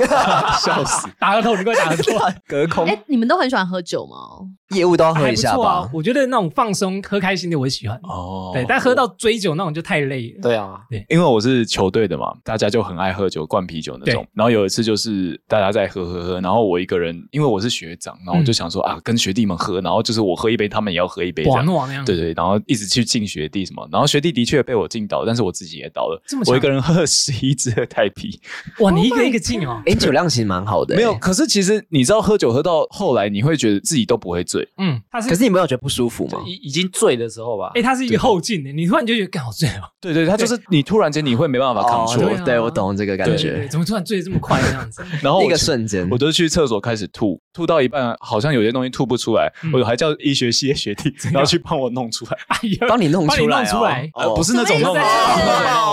笑死！打个头，你给我打个头。隔空哎，你们都很喜欢喝酒吗？all. 业务都要喝一下不错啊吧，。我觉得那种放松、喝开心的我喜欢。哦对，但喝到追酒那种就太累了。对啊，对因为我是球队的嘛，大家就很爱喝酒，灌啤酒那种对。然后有一次就是大家在喝喝喝，然后我一个人，因为我是学长，然后我就想说、啊，跟学弟们喝，然后就是我喝一杯，他们也要喝一杯，这样。那样。对对，然后一直去敬学弟什么，然后学弟的确被我敬倒，但是我自己也倒了这么。强我一个人喝了十一支的太啤，哇，你一个一个敬哦。哎，酒量其实蛮好的，没有。。可是其实你知道，喝酒喝到后来，你会觉得自己都不会醉。嗯，他是可是你没有觉得不舒服吗？已已经醉的时候吧哎，，他是一个后劲的，你突然就觉得干好醉哦。对对，他就是你突然间你会没办法哦 control，、对啊，我懂这个感对，觉，怎么突然醉得这么快这样子？然后一个瞬间我。就去厕所开始吐，吐到一半好像有些东西吐不出来，嗯我还叫医学系的学弟，然后去帮我弄出来。哎呀，帮你弄出来哦，弄出来呃，不是那种弄，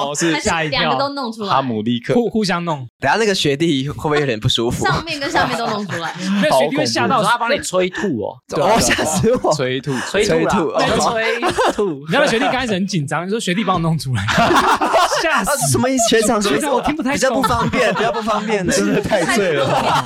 不是吓一跳两个都弄出来哈，姆立刻。互互相弄，等下那个学弟会不会有点不舒服？上面跟下面都弄出来。那学弟会吓到他帮你催吐哦，哦，吓死我！催吐，催吐啦，催吐哦催吐 你。知道那学弟刚开始很紧张，你说学弟帮我弄出来，吓啊，死！什么意思？学长，学长我听不太比较不方便，比较不方便的，真的太醉了吧。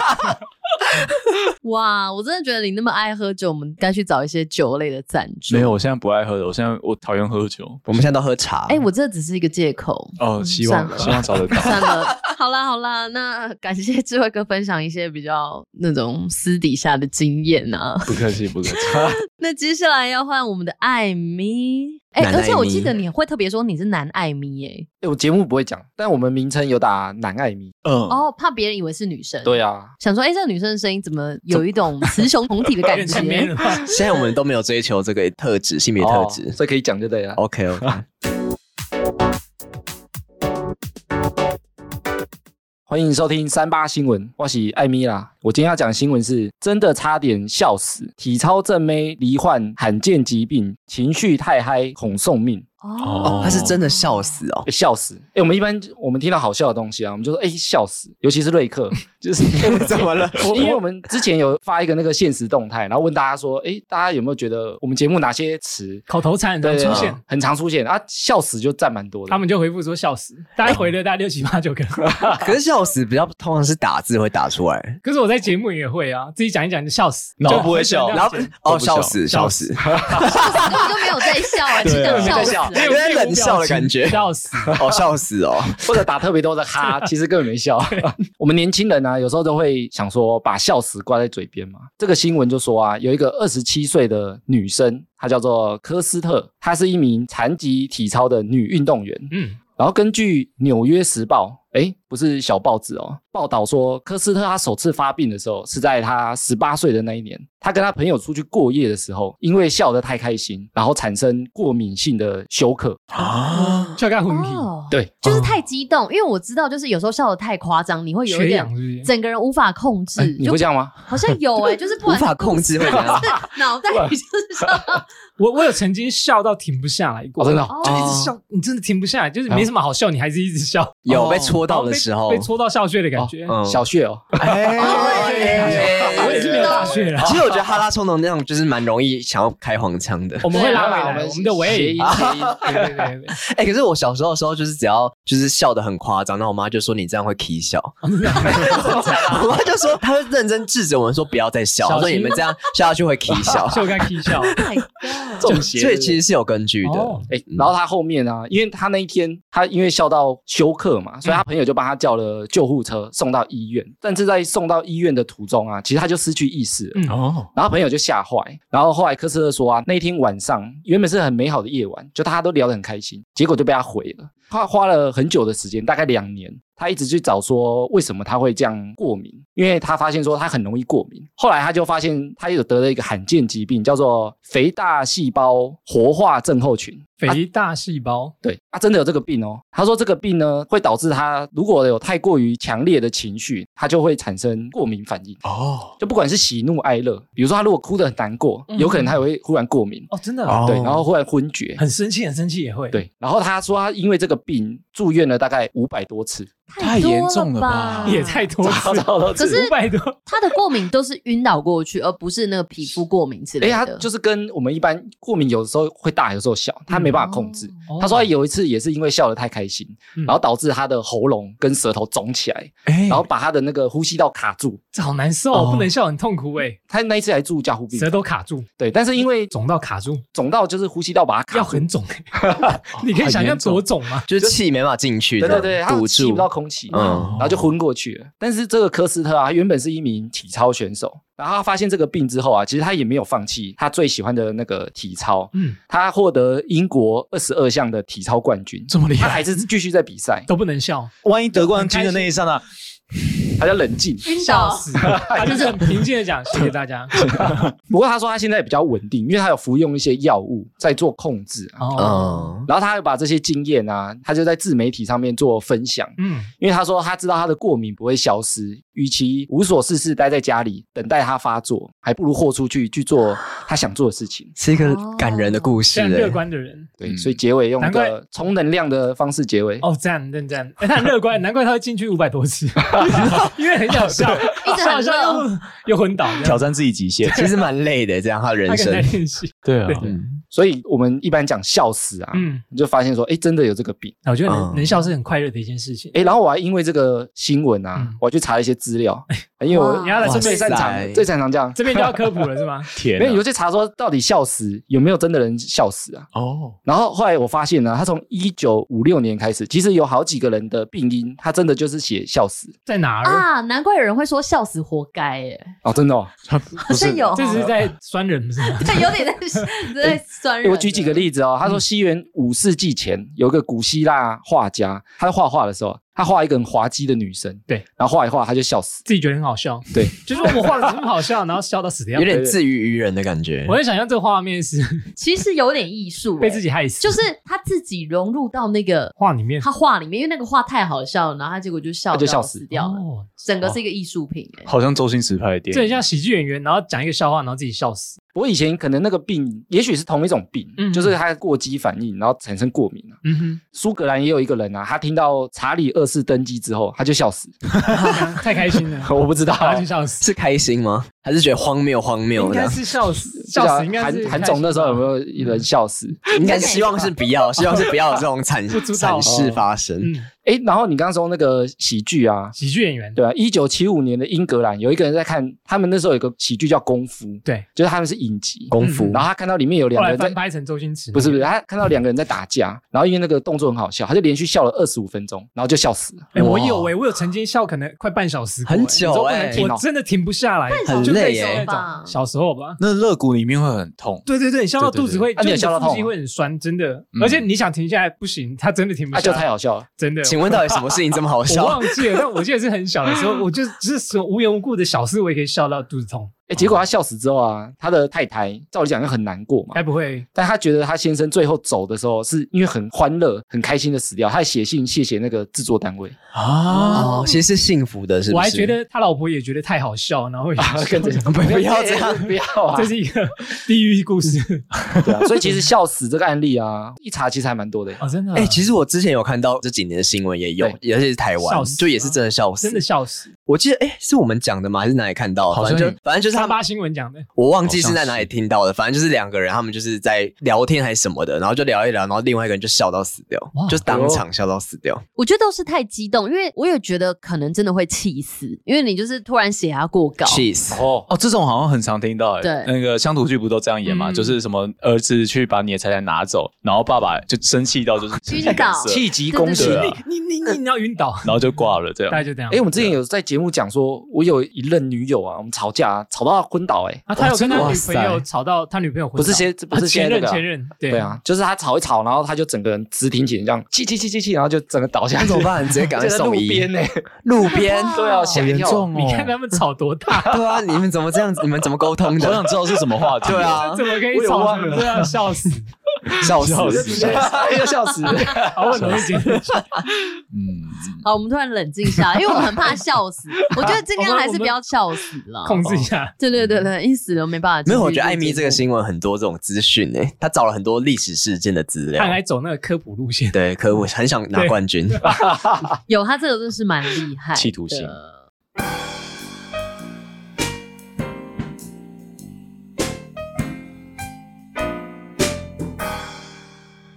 哇，我真的觉得你那么爱喝酒，我们该去找一些酒类的赞助。没有，我现在不爱喝了，我现在我讨厌喝酒。我们现在都喝茶。哎，我这只是一个借口。哦，希望希望找得到。算了，好啦好啦，那感谢智慧哥分享一些比较那种私底下的经验啊。不客气，不客气。那接下来要换我们的艾米，哎、男而且我记得你会特别说你是男艾米、哎、哎我节目不会讲，但我们名称有打男艾米。嗯，哦，怕别人以为是女生，对，啊，想说，哎、这个女生的声音怎么有一种雌雄同体的感觉？现在我们都没有追求这个特质，性别特质哦。所以可以讲就对了。OK OK，欢迎收听三八新闻，我是艾米啦。我今天要讲的新闻是真的差点笑死，体操正妹罹患罕见疾病，情绪太嗨恐送命，哦，他是真的笑死哦欸。笑死。哎、我们一般我们听到好笑的东西啊，我们就说哎、笑死，尤其是瑞克，就是怎么了？因为我们之前有发一个那个现实动态，然后问大家说，哎、大家有没有觉得我们节目哪些词口头禅很常对出现，很常出现啊？笑死就占蛮多的。他们就回复说笑死，大家回了大概六七八九个。可是笑死比较通常是打字会打出来，可是我在节目也会啊，自己讲一讲就笑死，然后就不会笑然后哦笑死笑笑死笑死，根本就没有在笑啊，只对啊讲笑死没在笑有点冷笑的感觉笑死。哦笑死哦。或者打特别多的哈，其实根本没笑。我们年轻人呢、有时候都会想说把笑死挂在嘴边嘛。这个新闻就说啊，有一个二十七岁的女生，她叫做科斯特，她是一名残疾体操的女运动员。嗯，然后根据《纽约时报》哎，不是小报纸哦，报道说科斯特他首次发病的时候是在他十八岁的那一年，他跟他朋友出去过夜的时候，因为笑得太开心，然后产生过敏性的休克。啊，笑干昏迷，哦，对，就是太激动，因为我知道，就是有时候笑得太夸张，你会有一点？整个人无法控制哎，你会这样吗？好像有哎，就是不管无法控制会怎样？是 脑袋里就是笑 我我有曾经笑到停不下来过，哦真的哦就一直笑，你真的停不下来，就是没什么好笑，你还是一直笑，有被戳到的时候。被，戳到笑穴的感觉。嗯。小穴哦，哎 我也是没有大穴了。其实我觉得哈拉冲动那种就是蛮容易想要开黄腔的。我们会拉回来，我们我们的谐尾音 对对对对，哎、可是我小时候的时候，就是只要就是笑的很夸张，然后我妈就说你这样会 k 笑，我妈就说她会认真制止我们说不要再笑，小心。她说你们这样笑下去会 k 笑，就该 k 笑。中邪所以其实是有根据的。哦。哎、然后他后面啊，因为他那一天他因为笑到休克嘛，所以他朋友就帮他叫了救护车送到医院。但是在送到医院的途中啊，其实他就失去意识了。嗯哦，然后朋友就吓坏，然后后来科斯特说啊，那一天晚上原本是很美好的夜晚，就大家都聊得很开心，结果就被他毁了。他花了很久的时间，大概两年，他一直去找说为什么他会这样过敏，因为他发现说他很容易过敏。后来他就发现他有得了一个罕见疾病，叫做肥大细胞活化症候群。肥大细胞，对，他真的有这个病哦。他说这个病呢，会导致他如果有太过于强烈的情绪，他就会产生过敏反应。哦，就不管是喜怒哀乐，比如说他如果哭得很难过，嗯有可能他也会忽然过敏，哦，真的哦对，然后忽然昏厥。很生气，很生气也会。，对，然后他说他因为这个病住院了大概五百多次，太严重了吧？也太多次，超多次可是五百多，他的过敏都是晕倒过去，而不是那个皮肤过敏之哎，他类的。就是跟我们一般过敏，有的时候会大，有时候小，他没办法控制。哦。他说他有一次也是因为笑得太开心，嗯。然后导致他的喉咙跟舌头肿起来，哎。然后把他的那个呼吸道卡住。这好难受，哦不能笑，很痛苦哎，他那一次还住加护病舌，头卡住，对，但是因为肿到卡住，肿到就是呼吸道把它卡住。要很肿欸，你可以想象多肿吗？就是气没办法进去，对对对，堵住吸不到空气，嗯。然后就昏过去了。但是这个科斯特啊，他原本是一名体操选手，然后他发现这个病之后啊，其实他也没有放弃他最喜欢的那个体操，嗯，他获得英国二十二项的体操冠军，这么厉害，他还是继续在比赛，都不能笑，万一得冠军的那一刹那，他叫冷静。晕倒，笑死，他就是很平静的讲，谢谢大家。不过他说他现在比较稳定，因为他有服用一些药物在做控制啊。哦，嗯，然后他又把这些经验啊，他就在自媒体上面做分享。嗯，因为他说他知道他的过敏不会消失，与其无所事事待在家里等待它发作，还不如豁出去去做他想做的事情。是一个感人的故事、非常乐欸。观的人。对，嗯所以结尾用个充能量的方式结尾。哦，赞认赞，哎，他很乐观，难怪他会进去五百多次，因为很想笑，一直好笑 笑。又又昏倒，挑战自己极限。其实蛮累的，这样他他人生。练习。对啊对，嗯，所以我们一般讲笑死啊，嗯，你就发现说，哎，真的有这个病。我觉得能嗯能笑是很快乐的一件事情。哎，然后我还因为这个新闻啊，嗯我还去查了一些资料，因为我你要来我这边最擅长最擅长这样。这边就要科普了是吗？天没有，有啊，去查说到底笑死有没有真的人笑死啊？哦，然后后来我发现呢，他从一九五六年开始，其实有好几个人的病因，他真的就是写笑死在哪儿？啊，难怪有人会说笑死活该耶，哦，真的哦。好像有，这只是在酸人不是吗？对，有点在在酸。我举几个例子哦，他说西元五世纪前有一个古希腊画家，他在画画的时候，他画一个很滑稽的女生，对，然后画一画他就笑死，自己觉得很好笑，对，就是我画的这么好笑，然后笑到死掉有。点自娱于人的感觉我。在想象这个画面是 其实有点艺术耶，被自己害死，就是他自己融入到那个画里面他画里面，因为那个画太好笑了，然后他结果就笑他就笑死死掉了，哦，整个是一个艺术品哎。好像周星驰拍的电影。这很像喜剧演员，然后讲一个笑话，然后自己笑死。不过以前可能那个病，也许是同一种病，嗯就是他过激反应，然后产生过敏啊。嗯哼，苏格兰也有一个人啊，他听到查理二世登基之后，他就笑死，太开心了，我不知道，他就笑死，是开心吗？还是觉得荒谬荒谬的应该？是笑死，笑死应该是韩韩总那时候有没有一人笑死？应该希望是不要，希望是不要有这种惨 不知道惨事发生。嗯，哎，然后你刚刚说那个喜剧啊，喜剧演员，对啊，一九七五年的英格兰有一个人在看，他们那时候有个喜剧叫《功夫》，对，就是他们是影集，功夫然后他看到里面有两个人在拍成周星驰，不是不是，他看到两个人在打架，然后因为那个动作很好笑，他就连续笑了二十五分钟，然后就笑死了。哎，我有哎，我有曾经笑可能快半小时过，很哎久哎、停哦我真的停不下来，累哎似那种小时候吧，那肋骨，里面会很痛。对对对，你笑到肚子会，就笑到腹肌会很酸，真的。嗯而且你想停下来不行，他真的停不下来，太好笑了。真的。请问到底什么事情这么好笑 我？忘记了，但我记得是很小的时候，我就只是什么无缘无故的小事，我也可以笑到肚子痛。哎，结果他笑死之后啊，他的太太照理讲就很难过嘛该。不会但他觉得他先生最后走的时候，是因为很欢乐、很开心的死掉，他还写信谢谢那个制作单位，啊，哦，其实是幸福的，是不是？我还觉得他老婆也觉得太好笑，然后也跟着 不不要 这样不要啊 这！是一个地狱故事对啊，所以其实笑死这个案例啊，一查其实还蛮多的。哦，真的。哎、其实我之前有看到这几年的新闻也有尤其是台湾笑，死就也是真的笑死，真的。笑死，我记得哎、是我们讲的吗？还是哪里看到的？好像反正就反正就是三八新闻讲的，我忘记是在哪里听到的。反正就是两个人，他们就是在聊天还是什么的，然后就聊一聊，然后另外一个人就笑到死掉哇，就当场笑到死掉。我觉得都是太激动，因为我也觉得可能真的会气死，因为你就是突然血压过高。Cheese，哦，哦，这种好像很常听到哎。对那个乡土剧不都这样演吗？嗯就是什么儿子去把你的财产拿走，然后爸爸就生气到就是晕倒气急攻心对。啊你你你你要晕倒，然后就挂了这样大。概就这样。哎，我们之前有在节目讲说，我有一任女友啊，我们吵架啊吵到他昏倒，哎，啊，他有跟他女朋友吵到他女朋友昏倒不是先不是啊前现在那个前任，对对啊，就是他吵一吵，然后他就整个人直挺起，这样气气气气气，然后就整个倒下去。那怎么办？直接赶快 送医路。边呢？路边，都要，吓一跳。你看他们吵多大，对啊，你们怎么这样子？你们怎么沟通的？我想知道是什么话题。对啊怎么可以吵忘了成这样？笑死！笑死！要笑死。好，我能接受。嗯，好，我们突然冷静下来，因为我们很怕 笑死。我觉得尽量还是不要笑死了，控制一下。对对对对，一死了没办法。没有，我觉得艾米这个新闻很多这种资讯诶，他找了很多历史事件的资料他。还走那个科普路线，对，科普很想拿冠军。有他这个真是蛮厉害的，企图性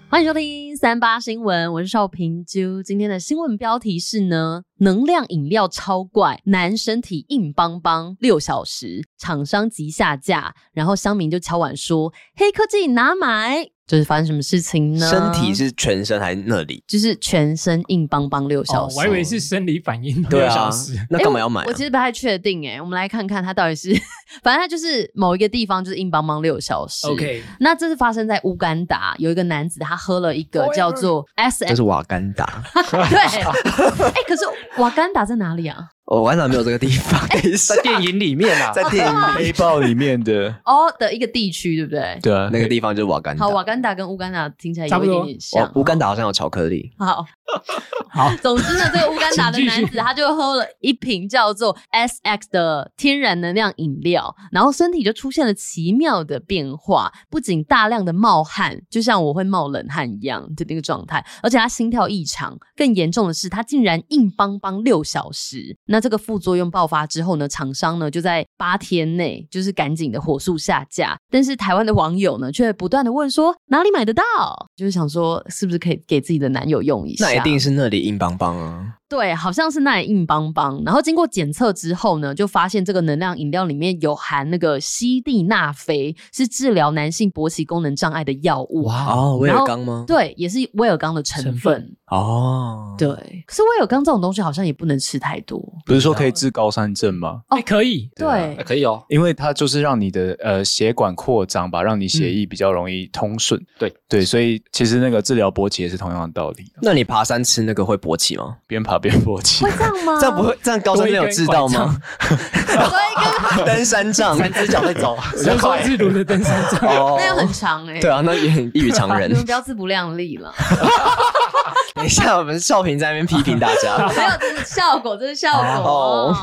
欢迎收听三八新闻，我是邵平啾。今天的新闻标题是呢，能量饮料超怪，男身体硬邦邦六小时，厂商急下架，然后乡民就敲碗说黑科技拿买，就是发生什么事情呢？身体是全身还是那里？就是全身硬邦邦六小哦，时。我还以为是生理反应对啊六小时。，那干嘛要买啊我？其实不太确定哎，我们来看看它到底是，反正它就是某一个地方就是硬邦邦六小时。OK，那这是发生在乌干达，有一个男子他喝了一个叫做 S 这 M，是瓦干达，对，哎、可是瓦干达在哪里啊？哦，瓦干达没有这个地方。等一下在电影里面啊，在电影 黑豹里面的，哦的一个地区，对不对？对啊，那个地方就是瓦干达好，。瓦干达跟乌干达听起来有一差不多点点像哦，。乌干达好像有巧克力。好，好，总之呢，这个乌干达的男子他就喝了一瓶叫做 SX 的天然能量饮料，然后身体就出现了奇妙的变化，不仅大量的冒汗，就像我会冒冷汗一样的那个状态，而且他心跳异常，更严重的是他竟然硬邦邦六小时。那这个副作用爆发之后呢，厂商呢就在八天内就是赶紧的火速下架，但是台湾的网友呢却不断的问说哪里买得到，就是想说是不是可以给自己的男友用一下？那一定是那里硬邦邦啊！对，好像是那里硬邦邦。然后经过检测之后呢，就发现这个能量饮料里面有含那个西地那非，是治疗男性勃起功能障碍的药物。哇，哦，威尔刚吗？对，也是威尔刚的成分。哦，对，可是威尔刚这种东西好像也不能吃太多。不是说可以治高山症吗？哎，可以，对哎，可以哦。因为它就是让你的呃血管扩张吧，让你血液比较容易通顺。对对，所以其实那个治疗勃起也是同样的道理，那你爬山吃那个会勃起吗？边爬边坡起会。这样吗？这样不会，这样高山症有知道吗？多一根，登山杖，三只脚在走，我就说自如的登山杖，哦那又很长哎、对啊，那也很异于常人 你。们不要自不量力了。等一下，我们少平在那边批评大家。没有，这是效果，这是效果。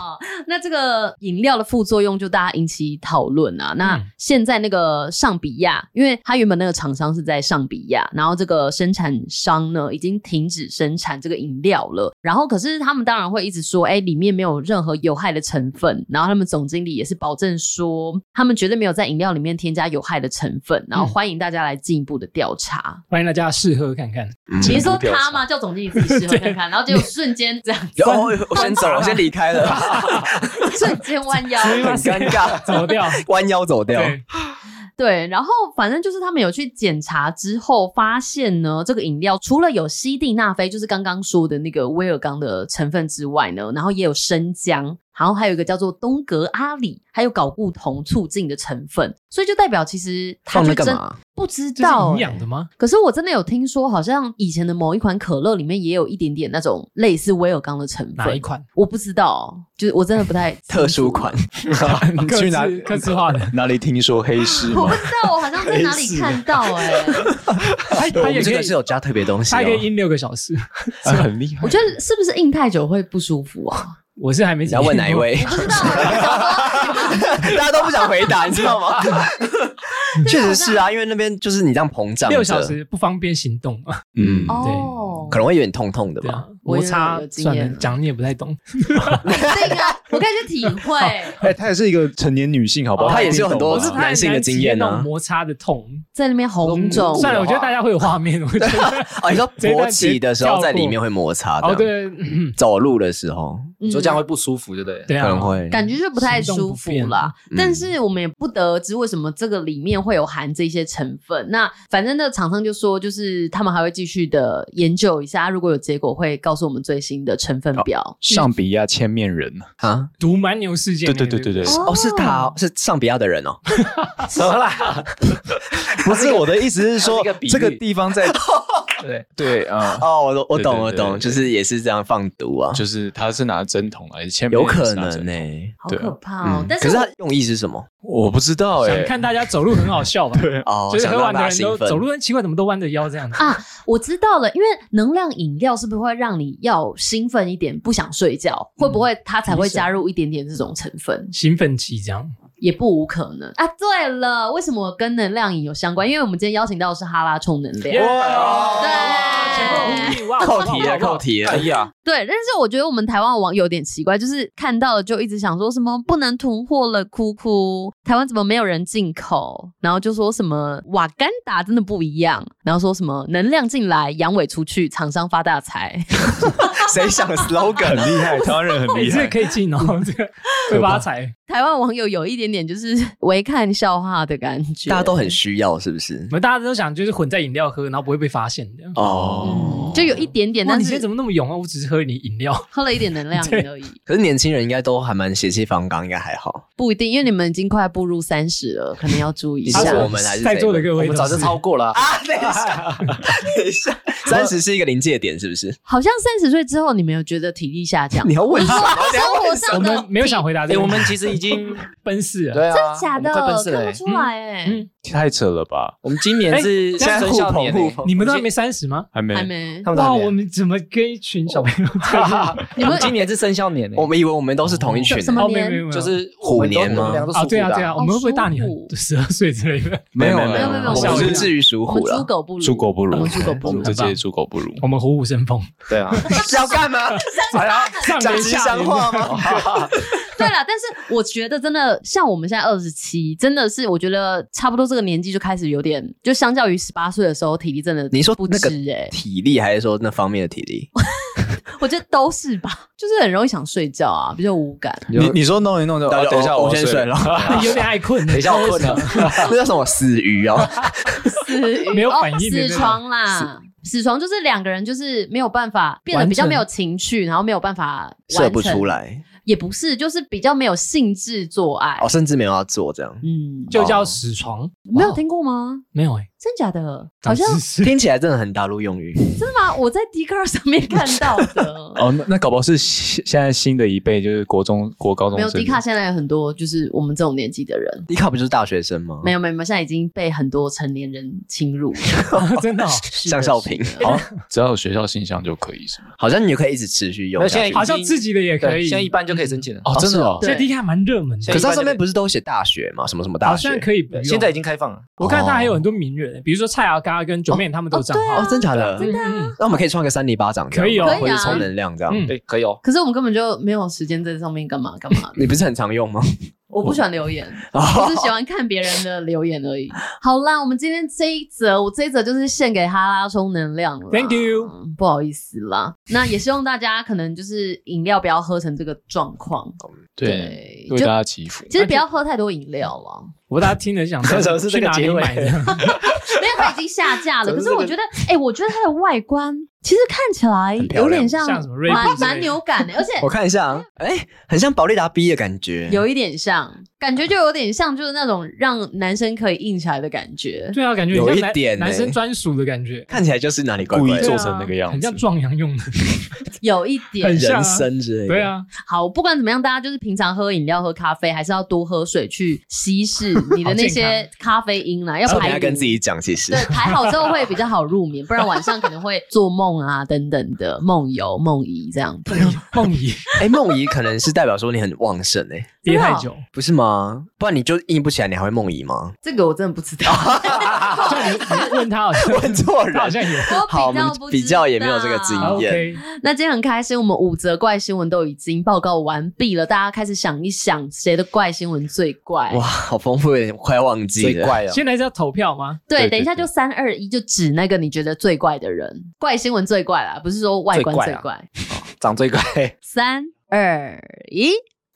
那这个饮料的副作用就大家引起讨论啊。那嗯现在那个上比亚，因为它原本那个厂商是在上比亚，然后这个生产商呢已经停止生产这个饮料了。然后可是他们当然会一直说，哎，里面没有任何有害的成分。然后他们总经理也是保证说，他们绝对没有在饮料里面添加有害的成分。然后欢迎大家来进一步的调查。欢迎大家试喝看看。其实说他吗？叫总经理自己试喝看看，然后结果瞬间这样子，哦，我先走了，我先离开了，瞬间弯腰。很尴尬，走掉，弯腰走掉。对，然后反正就是他们有去检查之后，发现呢，这个饮料除了有西地那非，就是刚刚说的那个威尔刚的成分之外呢，然后也有生姜。然后还有一个叫做东格阿里，还有搞固酮促进的成分，所以就代表其实它放就真那干嘛？不知这是道、营欸养的吗？可是我真的有听说，好像以前的某一款可乐里面也有一点点那种类似威尔刚的成分。哪一？款？我不知道，就是我真的不太特殊款，你去哪克制克制化的哪里听说黑市我不？知道，我好像在哪里看到 哎、它它我们这也可以个是有加特别东西、哦它。可以阴六个小时。啊很厉害我。觉得是不是印太久会不舒服啊？我是还没你要问哪一位？大家都不想回答，你知道吗？确实是啊，因为那边就是你这样膨胀六小，时不方便行动嘛？嗯，对，可能会有点痛痛的吧摩擦有经算了验，讲你也不太懂。这个，我可以去体会。哎，她也是一个成年女性，好不好？她也是有很多男性的经验啊那种摩擦的痛。在那边红肿，算了，我觉得大家会有画面。我觉得 哦，你说 勃起的时候在里面会会摩擦对，嗯走路的时候嗯说这样会不舒服，对不对？对啊，可能会感觉就不太舒服啦。嗯但是我们也不得而知为什么这个里面会有含这些成分。那反正那个厂商就说，就是他们还会继续的研究一下，如果有结果会告诉我们最新的成分表。上比亚千面人，啊。毒蛮牛事件。对对对对对，哦，是他哦，是上比亚的人哦。什么啦？不是我的意思是说这个地方在 对，对啊，哦，我我懂，我懂，对对对就是也是这样放毒啊，就是他是拿针筒来千面有可能呢筒。好可怕哦！嗯，但是我可是他用意是什么？我不知道哎想，看大家走路很好笑吧？对，哦，就是喝想让大完的人都家兴奋。走路很奇怪，怎么都弯着腰这样子？啊，我知道了，因为能量饮料是不是会让你要兴奋一点，不想睡觉？会不会它才会加入一点点这种成分？兴奋剂这样。也不无可能啊。对了，为什么跟能量饮有相关？因为我们今天邀请到的是哈拉充能量。对哇扣题了，扣题了哎。呀，对，但是我觉得我们台湾的网友有点奇怪，就是看到了就一直想说什么不能囤货了，哭哭，台湾怎么没有人进口？然后就说什么瓦干达真的不一样，然后说什么能量进来，阳痿出去，厂商发大财。谁想的 slogan？很厉害，台湾人很你这个厉害。可以进哦，这个会发财。台湾网友有一点点就是唯看笑话的感觉，大家都很需要，是不是我？们大家都想就是混在饮料喝，然后不会被发现这样。哦嗯，，就有一点点，哇，但是你今天怎么那么勇啊？我只是喝你饮料。喝了一点能量 而已，可是年轻人应该都还蛮血气方刚，应该还好。不一定，因为你们已经快步入三十了，可能要注意一下。我们还是 在座的各位，我们早就超过了啊。啊？等一下，等一下，三十是一个临界点，是不是？好像三十岁之后，你没有觉得体力下降？你要问什么？生活上的我们没有想回答这哎，个。我们其实已经奔四了。对啊，假的。看不出来哎、嗯，太扯了吧？我们今年是哎生肖年欸，互捧互捧你们都还没三十吗？还没还没哇，我们怎么跟一群小朋友？你们我们今年是生肖年欸我们以为我们都是同一群，什么哦，没有没有没有，就是虎年吗啊，对啊对啊，我们会不会大你十二岁之类的？没有没没有没有我们是至于属虎了。猪狗不如，猪狗不如，我们猪狗不如我们。这届猪狗不如。我们虎虎生风，对啊，要干嘛？哎呀，讲吉年下年祥话吗？对了，但是我觉得真的像我们现在二十七，真的是我觉得差不多这个年纪就开始有点，就相较于十八岁的时候，体力真的不你说那个支哎、体力还是说那方面的体力？我觉得都是吧，就是很容易想睡觉啊，比较无感。你你说弄一弄就，等一下我先睡了。有点爱困。等一下我困了。那叫什么死鱼哦？死鱼没有反应哦、死床啦，死床就是两个人就是没有办法变得比较没有情趣，然后没有办法射不完成出，来也不是，就是比较没有兴致做爱。哦，甚至没有要做这样，嗯，就叫死床，没有听过吗？没有哎，真假的？好像听起来真的很大陆用语。真的吗？我在 d 卡上面看到的。哦，那那搞不好是现现在新的一辈，就是国中、国高中没有生。d 卡现在有很多就是我们这种年纪的人，迪卡不就是大学生吗？没有没有没有，现在已经被很多成年人侵入。真的哦。是的向少平好，只要有学校信箱就可以，是吗？好像你就可以一直持续用那现在。好像自己的也可以，对现在一般就可以申请了。哦，真的现在 D 卡蛮热门的，可是它上面不是都写大学嘛？什么什么大学好像？可以。现在已经开放了。我看它还有很多名人，比如说蔡阿嘎跟九妹他们都有账号哦，，真假的？真的那我们可以创个三泥巴掌可以哦或者可以啊充能量这样。嗯对，可以哦。可是我们根本就没有时间在上面干嘛干嘛。你不是很常用吗？我不喜欢留言，哦我只喜欢看别人的留言而已。好啦，我们今天这一则，我这一则就是献给哈拉充能量了。Thank you 嗯不好意思啦。那也希望大家可能就是饮料不要喝成这个状况，对，就为大家祈福。其实不要喝太多饮料了。我大家听了想说为 什么是这去哪里个结尾买的？因为它已经下架了。可是我觉得，哎、我觉得它的外观其实看起来有点像像什么锐步蛮蛮牛感的，而且我看一下啊，哎，很像保利达 B 的感觉。有一点像，感觉就有点像，就是那种让男生可以硬起来的感觉。对啊，感觉有一点欸男生专属的感觉，看起来就是哪里怪怪，故意做成那个样子很像壮阳用的。有一点很像啊人参之类的。对，啊，好，不管怎么样，大家就是平常喝饮料、喝咖啡，还是要多喝水去稀释你的那些咖啡因啦，要排毒下跟自己讲，其实对，排好之后会比较好入眠，不然晚上可能会做梦啊等等的梦游、梦遗这样子。梦遗 哎，梦遗可能是代表说你很旺盛哎，憋太久，不是吗？不然你就硬不起来，你还会梦遗吗？这个我真的不知道，像你你问他好像 问错人他好像有。好，我们比较也没有这个经验。那今天很开心，我们五则怪新闻都已经报告完毕了，大家开始想一想谁的怪新闻最怪。哇，好丰富，有点快要忘记了。最怪了。现在是要投票吗？对，等一下就三二一，就指那个你觉得最怪的人，怪新闻最怪啦，不是说外观最怪。长最怪，三二一，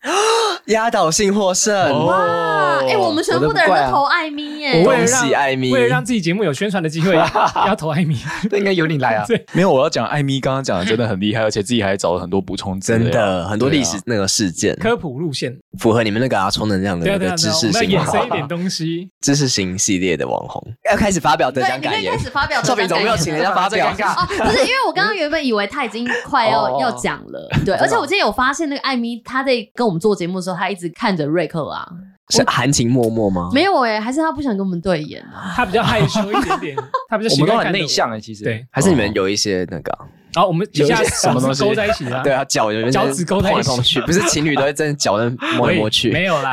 压倒性获胜，哇！哎、我们全部的人都投艾米耶，我为了恭喜让艾米。为了让自己节目有宣传的机会，要投艾米。这应该由你来啊。没有，我要讲艾米刚刚讲的真的很厉害，而且自己还找了很多补充资料。真的很多历史那个事件，科普路线，符合你们那个啊充能量的对啊对啊，对那个知啊我们要识型衍生一点东西。知识型系列的网红，要开始发表得对，奖感言。你可以开。始发表作品总没有请人家发表这，尴尬哦，不是，因为我刚刚原本以为他已经快要、哦。要讲了，对，而且我今天有发现那个艾米，他在跟我们做节目的时候，他一直看着瑞克啊，是含情脉脉吗？没有哎、还是他不想跟我们对眼啊？他比较害羞一点点，他比较我们都很内向哎，其实。对，还是你们有一些那个啊？然后我们底下有一些什么东西勾在一起啊？对啊，脚有脚趾勾在一起不是情侣都会真的脚在摸来摸去。没有啦。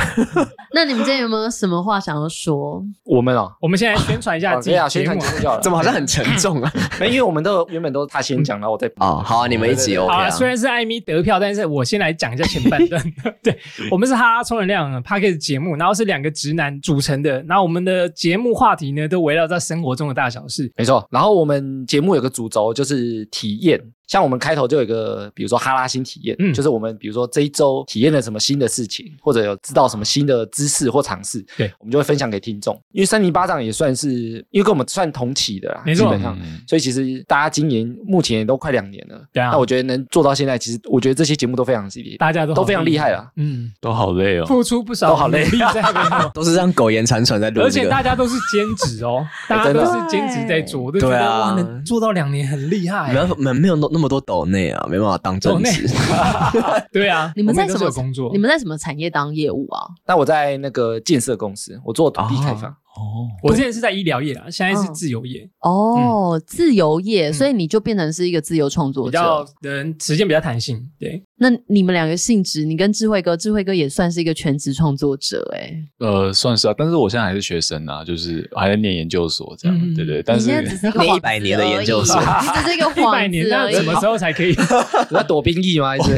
那你们今天有没有什么话想要说？我们哦，我们现在宣传一下 自啊，宣节目啊。传节目就好了。怎么好像很沉重啊？没？因为我们都原本都是他先讲，然后我再哦，好啊，你们一起 OK 好啊，啊。虽然是艾米得票，但是我先来讲一下前半段。对我们是哈拉充能量 p a c k a g e 节目，然后是两个直男组成的。然后我们的节目话题呢，都围绕在生活中的大小事。没错。然后我们节目有个主轴就是体验，像我们开头就有一个，比如说哈拉新体验，嗯就是我们比如说这一周体验了什么新的事情，或者有知道什么新的知识或尝试，对，我们就会分享给听众。因为三零巴掌也算是，因为跟我们算同期的啦，没错基本上。嗯所以其实大家今年目前也都快两年了，对啊那我觉得能做到现在，其实我觉得这些节目都非常厉害，大家都都非常厉害了，嗯，都好累哦。付出不少都好累。都是这样苟延残喘在录而且。大家都是兼职哦，大家都是兼职在做，对啊哇，能做到两年很厉害没。没没有那那么多抖内啊，没办法当正职。对啊，你们在什么工作？你们在什么产业当业务啊？那我在那个建设公司，我做土地开发，哦，我之前是在医疗业啦，现在是嗯自由业，哦，自由业，所以你就变成是一个自由创作者比较者。人时间比较弹性。对，那你们两个性质，你跟智慧哥，智慧哥也算是一个全职创作者哎、呃，算是啊，但是我现在还是学生啊，就是还在念研究所这样，嗯对对。但是你现在只是一个念 幌100年的研究所只是一个 一百。年那什么时候才可以？我在躲兵役吗？还是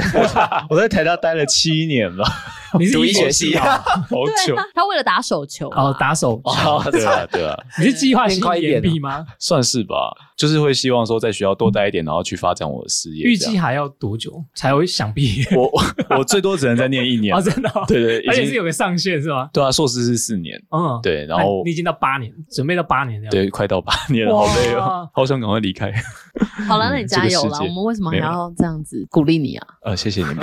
我在台大待了七年了，你是读医学系 啊？好久。他为了打手球啊哦，打手球，对啊，对啊，你是计划性变快一点延毕吗？算是吧，就是会希望说在学校多待一点，然后去发展我的事业。预计还要多久才会想毕业？我我我最多只能再念一年哦，，真的哦，对对，已 而且是有个上限是吗？对啊，硕士是四年，嗯，对，然那后你已经到八年，准备到八年这样。对，快到八年了，好累哇哦，好想赶快离开。好了，那你加油啦！这个世界我们为什么还要这样子鼓励你啊？呃，谢谢你们，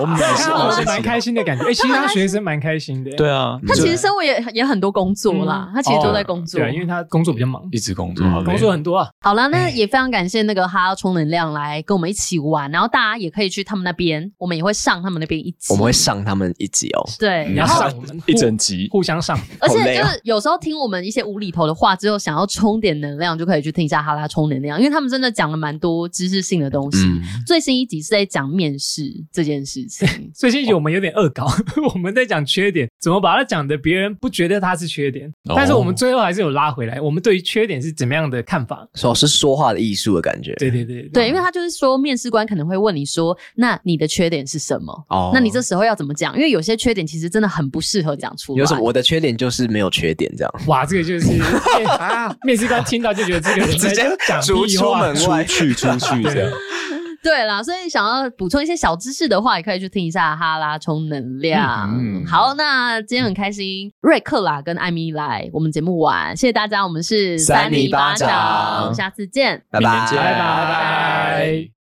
我们看到我是是蛮开心的感觉。哎，其实他学生蛮开心的。对啊，他其实生活也也很多工作啦，嗯他其实都在工作。对啊，因为他工作比较忙，一直工作，嗯工作很多啊。好了，那也非常感谢那个哈拉充能量来跟我们一起玩，然后大家也可以去他们那边，我们也会上他们那边一集。我们会上他们一集哦。对，你要然后上我们一整集。互相上，而且就是有时候听我们一些无厘头的话之后，想要充点能量，就可以去听一下哈拉充能量，因为他们真的讲了蛮多知识性的东西。嗯，最新一集是在讲面试这件事情，最新一集我们有点恶搞，我们在讲缺点，怎么把它讲的别人不觉得它是缺点，哦但是我们最后还是有拉回来，我们对于缺点是怎么样的看法？主要是说话的艺术的感觉。对对对对，因为他就是说，面试官可能会问你说，那你的缺点是什么？哦那你这时候要怎么讲？因为有些缺点其实真的很不适合讲出来。有什么？我的缺点就是没有缺点，这样。哇，这个就是面面试官听到就觉得这个人 直接讲出门外 出去出去这样，对啦，所以想要补充一些小知识的话，也可以去听一下哈拉充能量。嗯好，那今天很开心，瑞克啦跟艾米来我们节目玩，谢谢大家，我们是三里巴掌下次见。拜拜拜拜。